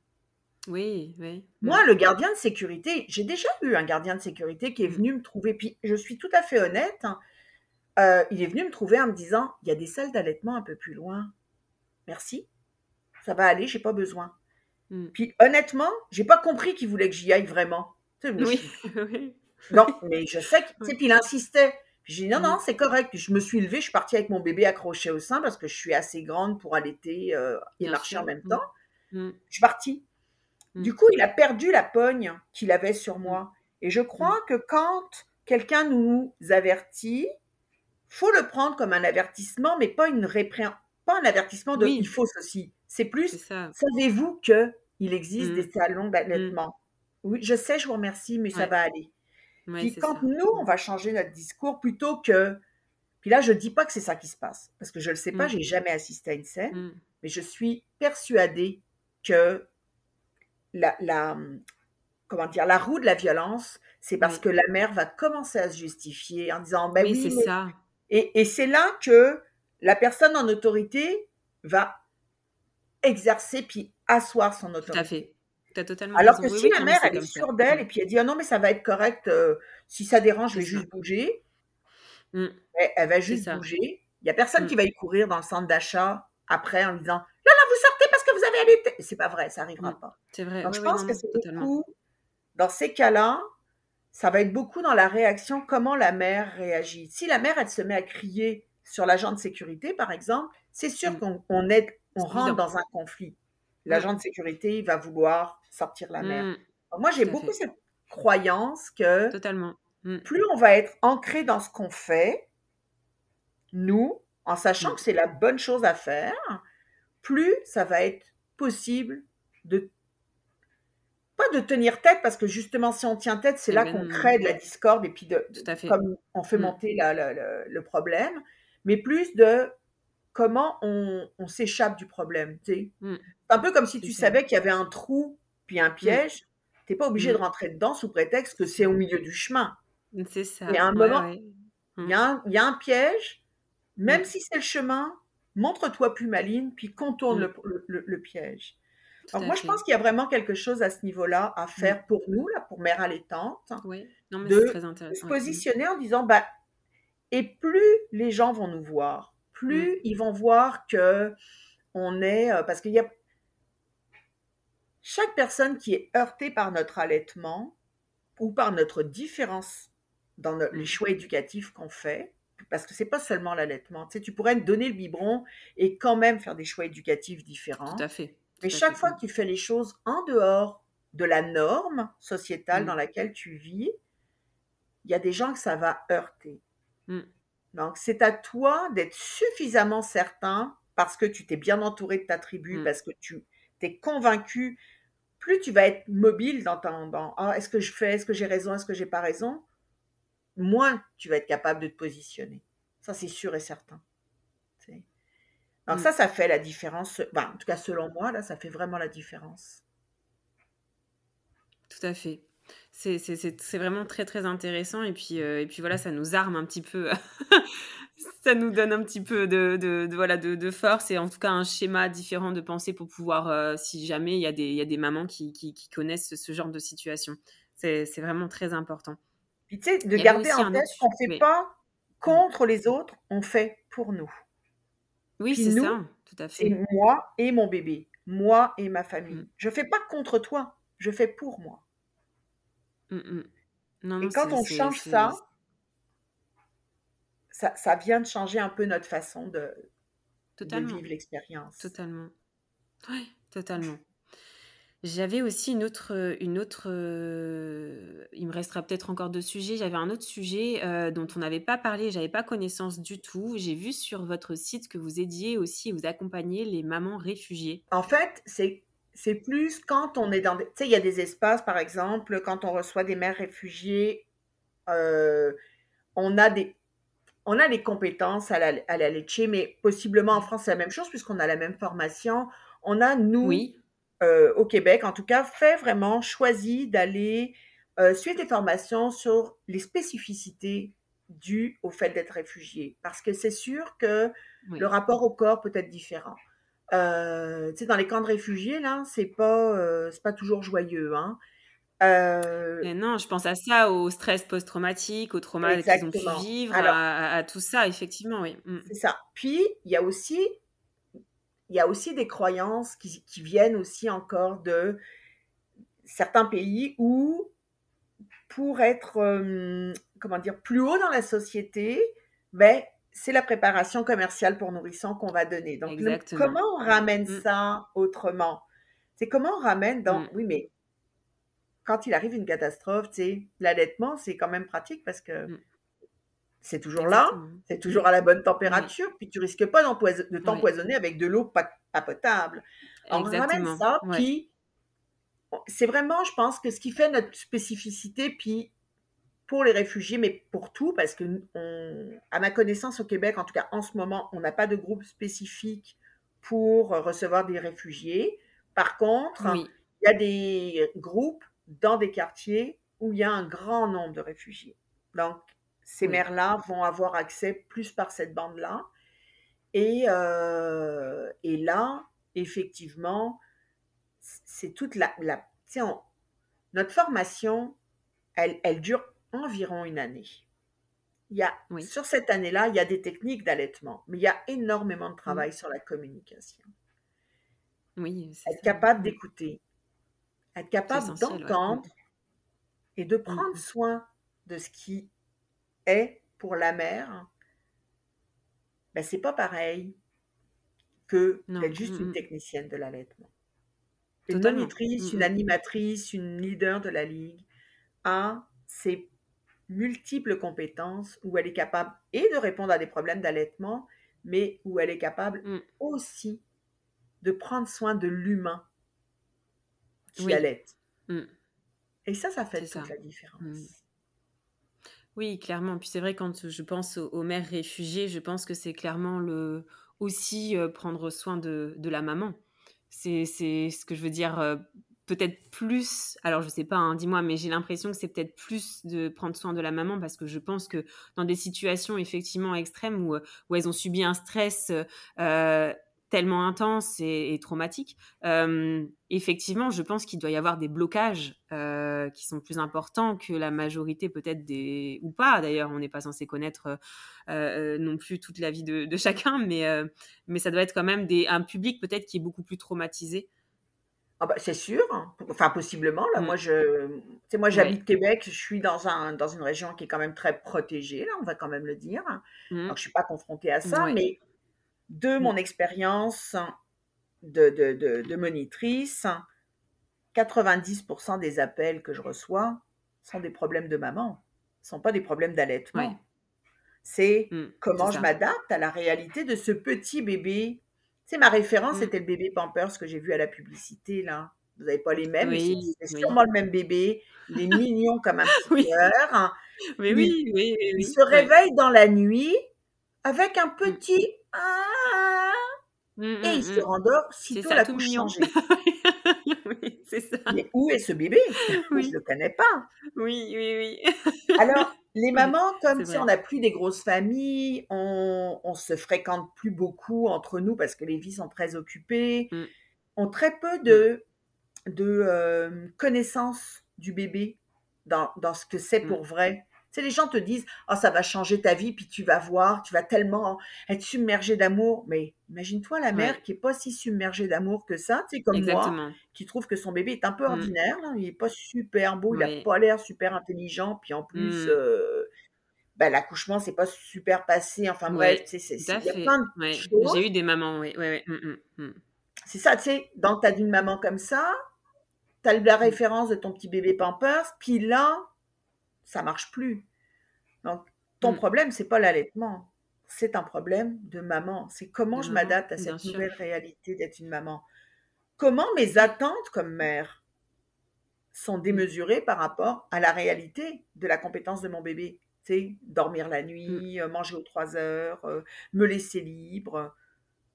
Oui, oui. Moi, le gardien de sécurité, j'ai déjà eu un gardien de sécurité qui est mmh. venu me trouver, puis je suis tout à fait honnête, hein, euh, il est venu me trouver en me disant, il y a des salles d'allaitement un peu plus loin. Merci, ça va aller, j'ai pas besoin. Mmh. Puis honnêtement, j'ai pas compris qu'il voulait que j'y aille vraiment. Oui, Non, mais je sais que, puis il insistait. J'ai dit non, non, mmh. c'est correct. Puis je me suis levée, je suis partie avec mon bébé accroché au sein parce que je suis assez grande pour allaiter euh, et marcher en même mmh. temps. Mmh. Je suis partie. Du coup, il a perdu la pogne qu'il avait sur moi. Et je crois que quand quelqu'un nous avertit, faut le prendre comme un avertissement, mais pas une répré... pas un avertissement de il faut ceci. C'est plus, savez-vous que il existe des salons d'allaitement oui, je sais, je vous remercie, mais ça va aller. puis quand nous, on va changer notre discours plutôt que. Puis là, je ne dis pas que c'est ça qui se passe, parce que je ne le sais pas, mmh. j'ai jamais assisté à une scène, mmh. mais je suis persuadée que la, la, comment dire, la roue de la violence, c'est parce que la mère va commencer à se justifier en disant ben oui, c'est ça. Et, et c'est là que la personne en autorité va exercer puis asseoir son autorité. Tout à fait. Alors que si la mère, elle est sûre d'elle et puis elle dit, ah non, mais ça va être correct, euh, si ça dérange, je vais juste bouger. Mmh. Elle, va juste bouger. Il n'y a personne mmh. qui va y courir dans le centre d'achat après en disant, là, là, vous sortez parce que vous avez allaité. C'est pas vrai, ça n'arrivera mmh. pas. C'est vrai. Donc je pense que c'est beaucoup, dans ces cas-là, ça va être beaucoup dans la réaction, comment la mère réagit. Si la mère, elle se met à crier sur l'agent de sécurité, par exemple, c'est sûr qu'on on on rentre dans un conflit l'agent de sécurité va vouloir sortir la mère. Mmh. moi, j'ai beaucoup cette croyance que Totalement. Mmh. plus on va être ancré dans ce qu'on fait, nous, en sachant mmh. que c'est la bonne chose à faire, plus ça va être possible de pas de tenir tête, parce que justement, si on tient tête, c'est là qu'on crée de la discorde et puis de, comme on fait monter le problème, mais plus de comment on, s'échappe du problème. C'est un peu comme si tu savais qu'il y avait un trou puis un piège. Tu n'es pas obligé de rentrer dedans sous prétexte que c'est au milieu du chemin. C'est ça. Il y a un moment, il, y a un, piège, même si c'est le chemin, montre-toi plus maline, puis contourne le, piège. moi, je pense qu'il y a vraiment quelque chose à ce niveau-là à faire pour nous, là, pour mère allaitante, oui. de, se positionner en disant, bah, et plus les gens vont nous voir, plus mmh. ils vont voir que on est euh, parce qu'il y a chaque personne qui est heurtée par notre allaitement ou par notre différence dans les choix éducatifs qu'on fait, parce que c'est pas seulement l'allaitement. Tu sais, tu pourrais donner le biberon et quand même faire des choix éducatifs différents. Tout à fait. Mais chaque fois que tu fais les choses en dehors de la norme sociétale mmh. dans laquelle tu vis, il y a des gens que ça va heurter. Mmh. Donc, c'est à toi d'être suffisamment certain parce que tu t'es bien entouré de ta tribu, mmh. parce que tu t'es convaincu. Plus tu vas être mobile dans ton. Dans, ah, est-ce que je fais Est-ce que j'ai raison Est-ce que j'ai pas raison Moins tu vas être capable de te positionner. Ça, c'est sûr et certain. Donc, ça, ça fait la différence. en tout cas, selon moi, là, ça fait vraiment la différence. Tout à fait. C'est vraiment très très intéressant et puis, euh, et puis voilà, ça nous arme un petit peu, ça nous donne un petit peu de, de, voilà, de, force et en tout cas un schéma différent de pensée pour pouvoir, euh, si jamais il y, a des, il y a des mamans qui, qui, connaissent ce genre de situation. C'est vraiment très important. Puis tu sais, de garder en tête qu'on ne fait pas contre les autres, on fait pour nous. Oui, c'est ça, tout à fait. C'est moi et mon bébé, moi et ma famille. Mm. Je ne fais pas contre toi, je fais pour moi. Mmh et quand on change ça, ça, ça, vient de changer un peu notre façon de, de vivre l'expérience. Totalement. Oui, totalement. J'avais aussi une autre, une autre. il me restera peut-être encore deux sujets. J'avais un autre sujet euh, dont on n'avait pas parlé, j'avais pas connaissance du tout. J'ai vu sur votre site que vous aidiez aussi, vous accompagnez les mamans réfugiées. En fait, c'est c'est plus quand on est dans des... Tu sais, il y a des espaces, par exemple, quand on reçoit des mères réfugiées, euh, on a des... On a des compétences à la, à la mais possiblement en France, c'est la même chose puisqu'on a la même formation. On a, nous, euh, au Québec, en tout cas, fait vraiment, choisi d'aller euh, suivre des formations sur les spécificités dues au fait d'être réfugié. Parce que c'est sûr que le rapport au corps peut être différent. Euh, tu sais, dans les camps de réfugiés, là, c'est pas, pas toujours joyeux, hein. Euh non, je pense à ça, au stress post-traumatique, au trauma qu'ils ont pu vivre, à, tout ça, effectivement, oui. Mmh. C'est ça. Puis, il y a aussi, il y a aussi des croyances qui, qui, viennent aussi encore de certains pays où, pour être, comment dire, plus haut dans la société, ben, c'est la préparation commerciale pour nourrissons qu'on va donner. Donc, comment on ramène mm. ça autrement? C'est comment on ramène dans... Mm. Oui, mais quand il arrive une catastrophe, tu sais, l'allaitement, c'est quand même pratique parce que mm. c'est toujours là, c'est toujours à la bonne température, puis tu risques pas de t'empoisonner avec de l'eau pas, potable. on ramène ça, puis c'est vraiment, je pense, que ce qui fait notre spécificité, puis pour les réfugiés, mais pour tout, parce que, à ma connaissance, au Québec, en tout cas en ce moment, on n'a pas de groupe spécifique pour recevoir des réfugiés. Par contre, il y a des groupes dans des quartiers où il y a un grand nombre de réfugiés. Donc, ces mères-là vont avoir accès plus par cette bande-là. Et, euh, et là, effectivement, c'est toute la... la notre formation, elle, elle dure environ une année. Il y a, Sur cette année-là, il y a des techniques d'allaitement, mais il y a énormément de travail sur la communication. Oui, être capable d'écouter, être capable d'entendre et de prendre mm. soin de ce qui est pour la mère, ben, c'est pas pareil que d'être juste une technicienne de l'allaitement. Une monitrice, une animatrice, une leader de la ligue a ses multiples compétences où elle est capable et de répondre à des problèmes d'allaitement, mais où elle est capable mm. aussi de prendre soin de l'humain qui oui. Mm. Et ça, ça fait toute la différence. Mm. Oui, clairement. Puis c'est vrai, quand je pense aux, mères réfugiées, je pense que c'est clairement le, aussi euh, prendre soin de, de la maman. C'est ce que je veux dire euh, peut-être plus, alors je sais pas, hein, dis-moi, mais j'ai l'impression que c'est peut-être plus de prendre soin de la maman parce que je pense que dans des situations effectivement extrêmes où, où elles ont subi un stress euh, tellement intense et, traumatique, euh, effectivement, je pense qu'il doit y avoir des blocages euh, qui sont plus importants que la majorité peut-être des... ou pas d'ailleurs, on n'est pas censé connaître non plus toute la vie de, de chacun, mais, mais ça doit être quand même des, un public peut-être qui est beaucoup plus traumatisé Ah bah, c'est sûr, hein. enfin possiblement. Là, mmh. moi, je, moi, j'habite Québec. Je suis dans un dans une région qui est quand même très protégée. Là, on va quand même le dire. Mmh. Alors, je suis pas confrontée à ça, mais de mon expérience de, de, de, monitrice, 90% des appels que je reçois sont des problèmes de maman, ne sont pas des problèmes d'allaitement. C'est mmh, comment je m'adapte à la réalité de ce petit bébé c'est ma référence, mmh. c'était le bébé Pampers que j'ai vu à la publicité, là. Vous n'avez pas les mêmes, mais c'est sûrement le même bébé. Il est mignon comme un petit cœur. Mais oui, oui, oui, Il se réveille dans la nuit avec un petit ah, mmh, et il se rendort sitôt la couche changée. oui, c'est ça. Mais où est ce bébé? Je ne le connais pas. Oui, oui, oui. Alors, les mamans, comme si on n'a plus des grosses familles, on, on se fréquente plus beaucoup entre nous parce que les vies sont très occupées, mmh. ont très peu de, de euh, connaissances du bébé dans, dans ce que c'est mmh. pour vrai les gens te disent oh, ça va changer ta vie, puis tu vas voir, tu vas tellement être submergé d'amour. Mais imagine-toi la mère qui est pas si submergée d'amour que ça, tu sais, comme moi, qui trouve que son bébé est un peu mmh. ordinaire, il est pas super beau, il a pas l'air super intelligent, puis en plus. Mmh. Euh, ben, l'accouchement c'est pas super passé enfin bref c'est il y a plein de choses j'ai eu des mamans oui ouais, mmh, c'est ça tu sais dans ta d'une maman comme ça tu as la référence de ton petit bébé Pampers puis là ça marche plus. Donc, ton mmh. problème, c'est pas l'allaitement, c'est un problème de maman. C'est comment je m'adapte à cette nouvelle réalité d'être une maman? Comment mes attentes comme mère sont mmh. démesurées par rapport à la réalité de la compétence de mon bébé? Tu sais, dormir la mmh. nuit, euh, manger aux trois heures, euh, me laisser libre.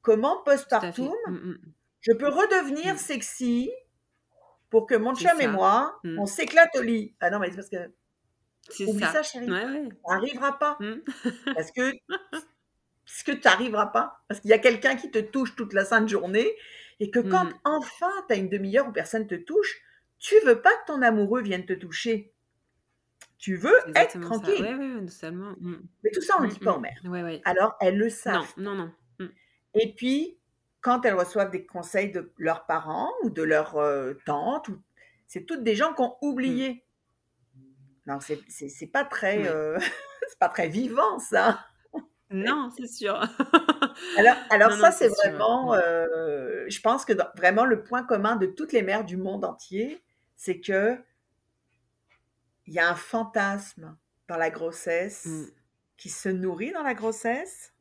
Comment postpartum, je peux redevenir sexy pour que mon chum et moi, on s'éclate au lit? Ah non, mais c'est parce que c'est ça. ça, chérie. Ça n'arrivera pas. Mmh. Parce que parce que tu n'arriveras pas. Parce qu'il y a quelqu'un qui te touche toute la sainte journée et que quand mmh. enfin tu as une demi-heure où personne te touche, tu veux pas que ton amoureux vienne te toucher. Tu veux être tranquille. Mmh. Mais tout ça, on ne le dit pas aux mères. Alors, elles le savent. Non, non, non. Et puis, quand elles reçoivent des conseils de leurs parents ou de leurs euh, tantes, c'est toutes des gens qui ont oublié non, c'est pas très, euh, c'est pas très vivant ça. Non, c'est sûr. alors, alors ça, c'est vraiment, euh, je pense que vraiment le point commun de toutes les mères du monde entier, c'est que il y a un fantasme dans la grossesse mmh. qui se nourrit dans la grossesse.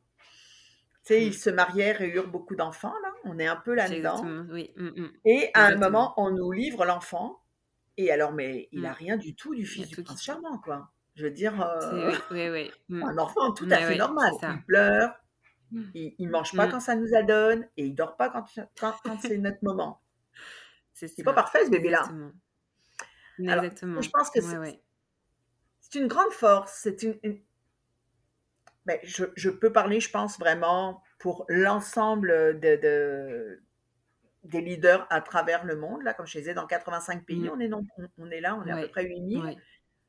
Tu sais, ils mmh. se marièrent et eurent beaucoup d'enfants, là. On est un peu là-dedans. Oui. Mmh, et à un moment, on nous livre l'enfant et alors, mais il n'a mmh. rien du tout du fils du prince charmant, quoi. Je veux dire, euh, oui, oui, mmh. un enfant tout à fait normal. Il pleure, mmh. il, ne mange pas quand ça nous adonne et il dort pas quand, quand, c'est notre moment. C'est pas parfait ce bébé-là. Exactement. je pense que c'est une grande force. C'est une, Ben, je, je, peux parler, je pense vraiment pour l'ensemble de, des leaders à travers le monde. Là, comme je disais, dans 85 pays, mmh. on, est on, est là, on est à peu près 8000.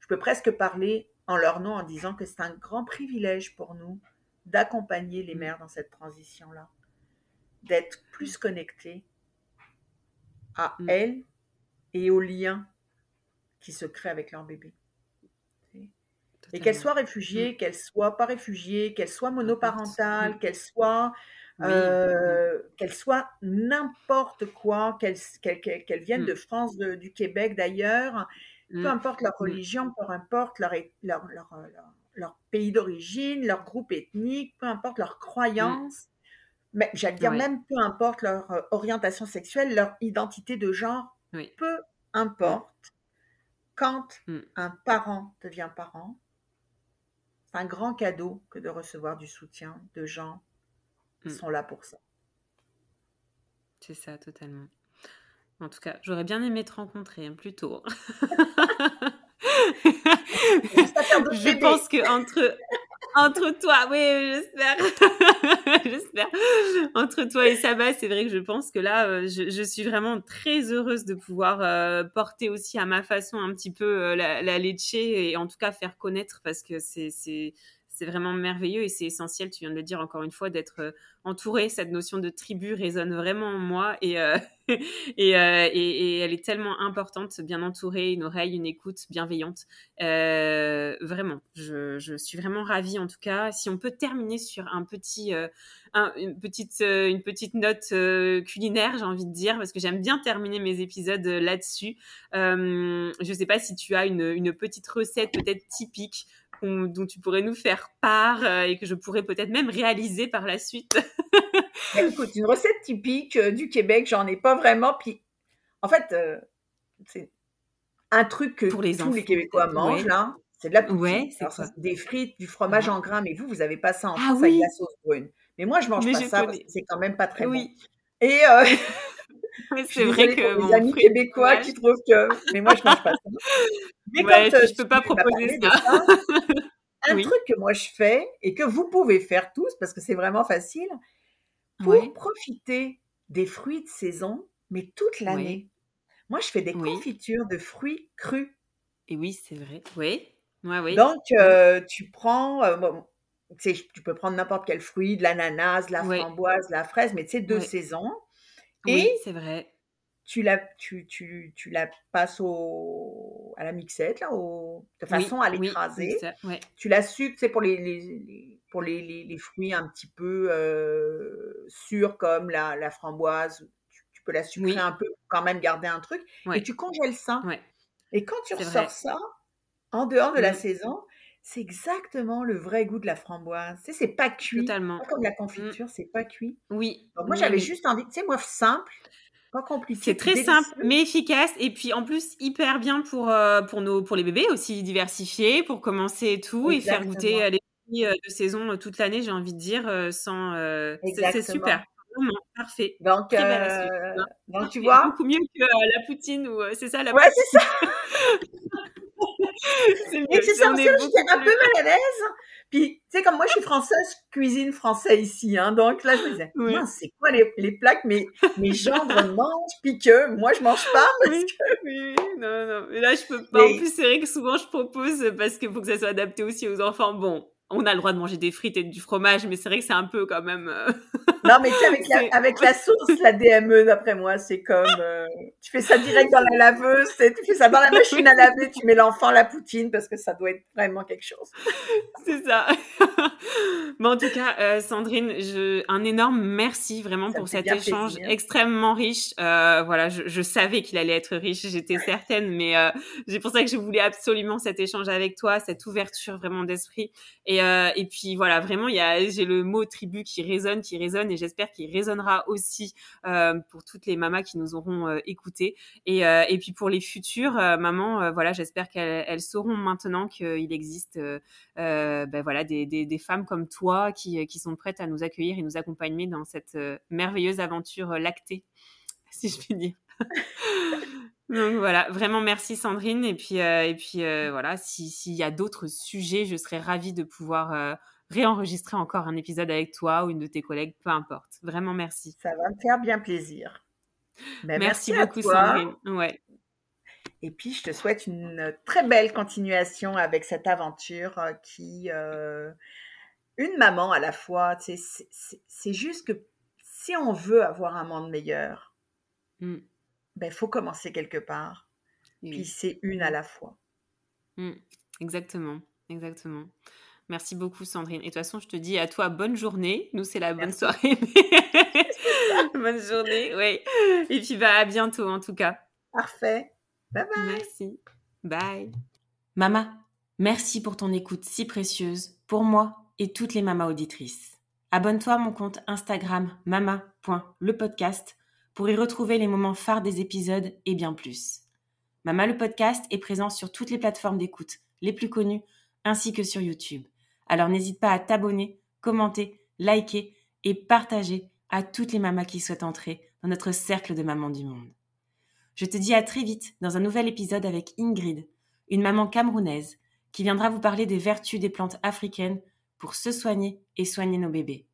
Je peux presque parler en leur nom en disant que c'est un grand privilège pour nous d'accompagner les mmh. mères dans cette transition-là, d'être plus connectées à mmh. elles et aux liens qui se créent avec leur bébé. Et qu'elles soient réfugiées, qu'elles soient pas réfugiées, qu'elles soient monoparentales, qu'elles soient euh, qu'elle soit n'importe quoi, qu'elle qu vienne mmh. de France, du Québec d'ailleurs, peu mmh. importe leur mmh. religion, peu importe leur, leur, leur, pays d'origine, leur groupe ethnique, peu importe leur croyance, mais j'allais dire même peu importe leur euh, orientation sexuelle, leur identité de genre, peu importe, quand un parent devient parent, c'est un grand cadeau que de recevoir du soutien de gens Mmh. sont là pour ça. C'est ça, totalement. En tout cas, j'aurais bien aimé te rencontrer hein, plus tôt. je pense que entre entre toi, oui, j'espère, j'espère. Entre toi et Saba, c'est vrai que je pense que là, euh, je, suis vraiment très heureuse de pouvoir euh, porter aussi à ma façon un petit peu euh, la, la et en tout cas faire connaître parce que c'est c'est vraiment merveilleux et c'est essentiel, tu viens de le dire encore une fois, d'être entouré. Cette notion de tribu résonne vraiment en moi et, et, et, elle est tellement importante, bien entourée, une oreille, une écoute bienveillante. vraiment, je, suis vraiment ravie en tout cas. Si on peut terminer sur un petit une, petite, euh, une petite note euh, culinaire, j'ai envie de dire, parce que j'aime bien terminer mes épisodes euh, là-dessus. je ne sais pas si tu as une petite recette peut-être typique dont tu pourrais nous faire part et que je pourrais peut-être même réaliser par la suite. Bah, écoute, une recette typique du Québec, j'en ai pas vraiment. Puis, en fait, c'est un truc que Pour les tous les Québécois mangent, là. C'est de la poutine. Ouais, c'est des frites, du fromage ah. en grains, mais vous, vous n'avez pas ça en ah, oui. la sauce brune. Mais moi, je mange pas ça parce que c'est quand même pas très oui. bon. Et euh, c'est vrai que mon amis québécois qui trouvent que. Mais moi, je mange pas ça. Mais ouais, quand, euh, je peux pas proposer ça. un truc que moi je fais et que vous pouvez faire tous parce que c'est vraiment facile pour profiter des fruits de saison, mais toute l'année. Moi, je fais des confitures de fruits crus. Et oui, c'est vrai. Oui. Ouais, oui. Donc, euh, tu prends, tu sais, tu peux prendre n'importe quel fruit, de l'ananas, de la framboise, de la fraise, mais tu sais, deux saisons. Et oui, c'est vrai. Tu la, tu, tu, tu la passes au, à la mixette, là, au, de façon à l'écraser. tu la sucres, sais, pour les, les, pour les, les, fruits un petit peu euh, sûrs comme la, la framboise, tu, peux la sucrer un peu pour quand même garder un truc. Et tu congèles ça. Et quand tu ressors ça, en dehors de la mmh. saison, c'est exactement le vrai goût de la framboise. Tu sais, c'est pas cuit. Totalement. Pas comme la mmh. confiture, c'est pas cuit. Oui. Moi, j'avais juste envie, tu sais, moi, simple, pas compliqué. C'est très simple, mais efficace. Et puis, en plus, hyper bien pour, euh, pour, nos, pour les bébés aussi, diversifier, pour commencer et tout, et faire goûter les fruits euh, de saison euh, toute l'année, j'ai envie de dire, sans... c'est super. parfait. Donc, donc tu vois. Beaucoup mieux que la poutine, ou c'est ça la Ouais, c'est ça. Et c'est ça, j'étais un peu mal à l'aise. Puis, tu sais, comme moi, je suis française, je cuisine français ici, hein, donc là, je me disais, c'est quoi les, les plaques, mais mes gendres mangent, puis que moi, je mange pas parce oui, que... Oui, non, non, mais là, je peux pas. En plus, c'est vrai que souvent, je propose parce qu'il faut que ça soit adapté aussi aux enfants. Bon, on a le droit de manger des frites et du fromage, mais c'est vrai que c'est un peu quand même. Euh, non, mais avec la, avec la sauce, la DME, d'après moi, c'est comme. Euh, tu fais ça direct dans la laveuse, tu fais ça dans la machine à laver, tu mets l'enfant la poutine parce que ça doit être vraiment quelque chose. c'est ça. mais en tout cas, euh, Sandrine, je, un énorme merci vraiment pour cet échange extrêmement riche. voilà, je, je savais qu'il allait être riche, j'étais certaine, mais c'est pour ça que je voulais absolument cet échange avec toi, cette ouverture vraiment d'esprit. Et euh, et puis voilà, vraiment, j'ai le mot tribu qui résonne, qui résonne, et j'espère qu'il résonnera aussi euh, pour toutes les mamas qui nous auront euh, écouté. Et, et puis pour les futures mamans, voilà, j'espère qu'elles sauront maintenant qu'il existe, ben voilà, des, femmes comme toi qui, qui sont prêtes à nous accueillir et nous accompagner dans cette merveilleuse aventure lactée, si je puis dire. Donc voilà, vraiment merci Sandrine. Et puis, euh, et puis euh, voilà, s'il y a d'autres sujets, je serais ravie de pouvoir euh, réenregistrer encore un épisode avec toi ou une de tes collègues, peu importe. Vraiment merci. Ça va me faire bien plaisir. Ben, merci, beaucoup Sandrine. Ouais. Et puis je te souhaite une très belle continuation avec cette aventure qui, une maman à la fois, c'est juste que si on veut avoir un monde meilleur, mmh ben, faut commencer quelque part. Puis c'est une à la fois. Mmh. exactement, exactement. Merci beaucoup, Sandrine. Et de toute façon, je te dis à toi bonne journée. Nous, c'est la bonne soirée. bonne journée, oui. Et puis, bah, à bientôt, en tout cas. Parfait. Bye bye. Merci. Bye. Mama, merci pour ton écoute si précieuse pour moi et toutes les mamas auditrices. Abonne-toi à mon compte Instagram mama.lepodcast pour y retrouver les moments phares des épisodes et bien plus. Mama le podcast est présent sur toutes les plateformes d'écoute, les plus connues, ainsi que sur YouTube. Alors n'hésite pas à t'abonner, commenter, liker et partager à toutes les mamas qui souhaitent entrer dans notre cercle de mamans du monde. Je te dis à très vite dans un nouvel épisode avec Ingrid, une maman camerounaise qui viendra vous parler des vertus des plantes africaines pour se soigner et soigner nos bébés.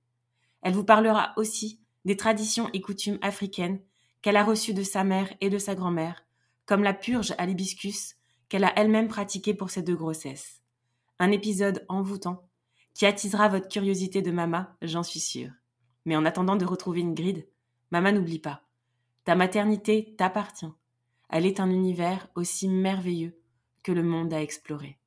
Elle vous parlera aussi des traditions et coutumes africaines qu'elle a reçues de sa mère et de sa grand-mère, comme la purge à l'hibiscus qu'elle a elle-même pratiquée pour ses deux grossesses. Un épisode envoûtant qui attisera votre curiosité de Mama, j'en suis sûre. Mais en attendant de retrouver Ingrid, Mama n'oublie pas. Ta maternité t'appartient. Elle est un univers aussi merveilleux que le monde à explorer.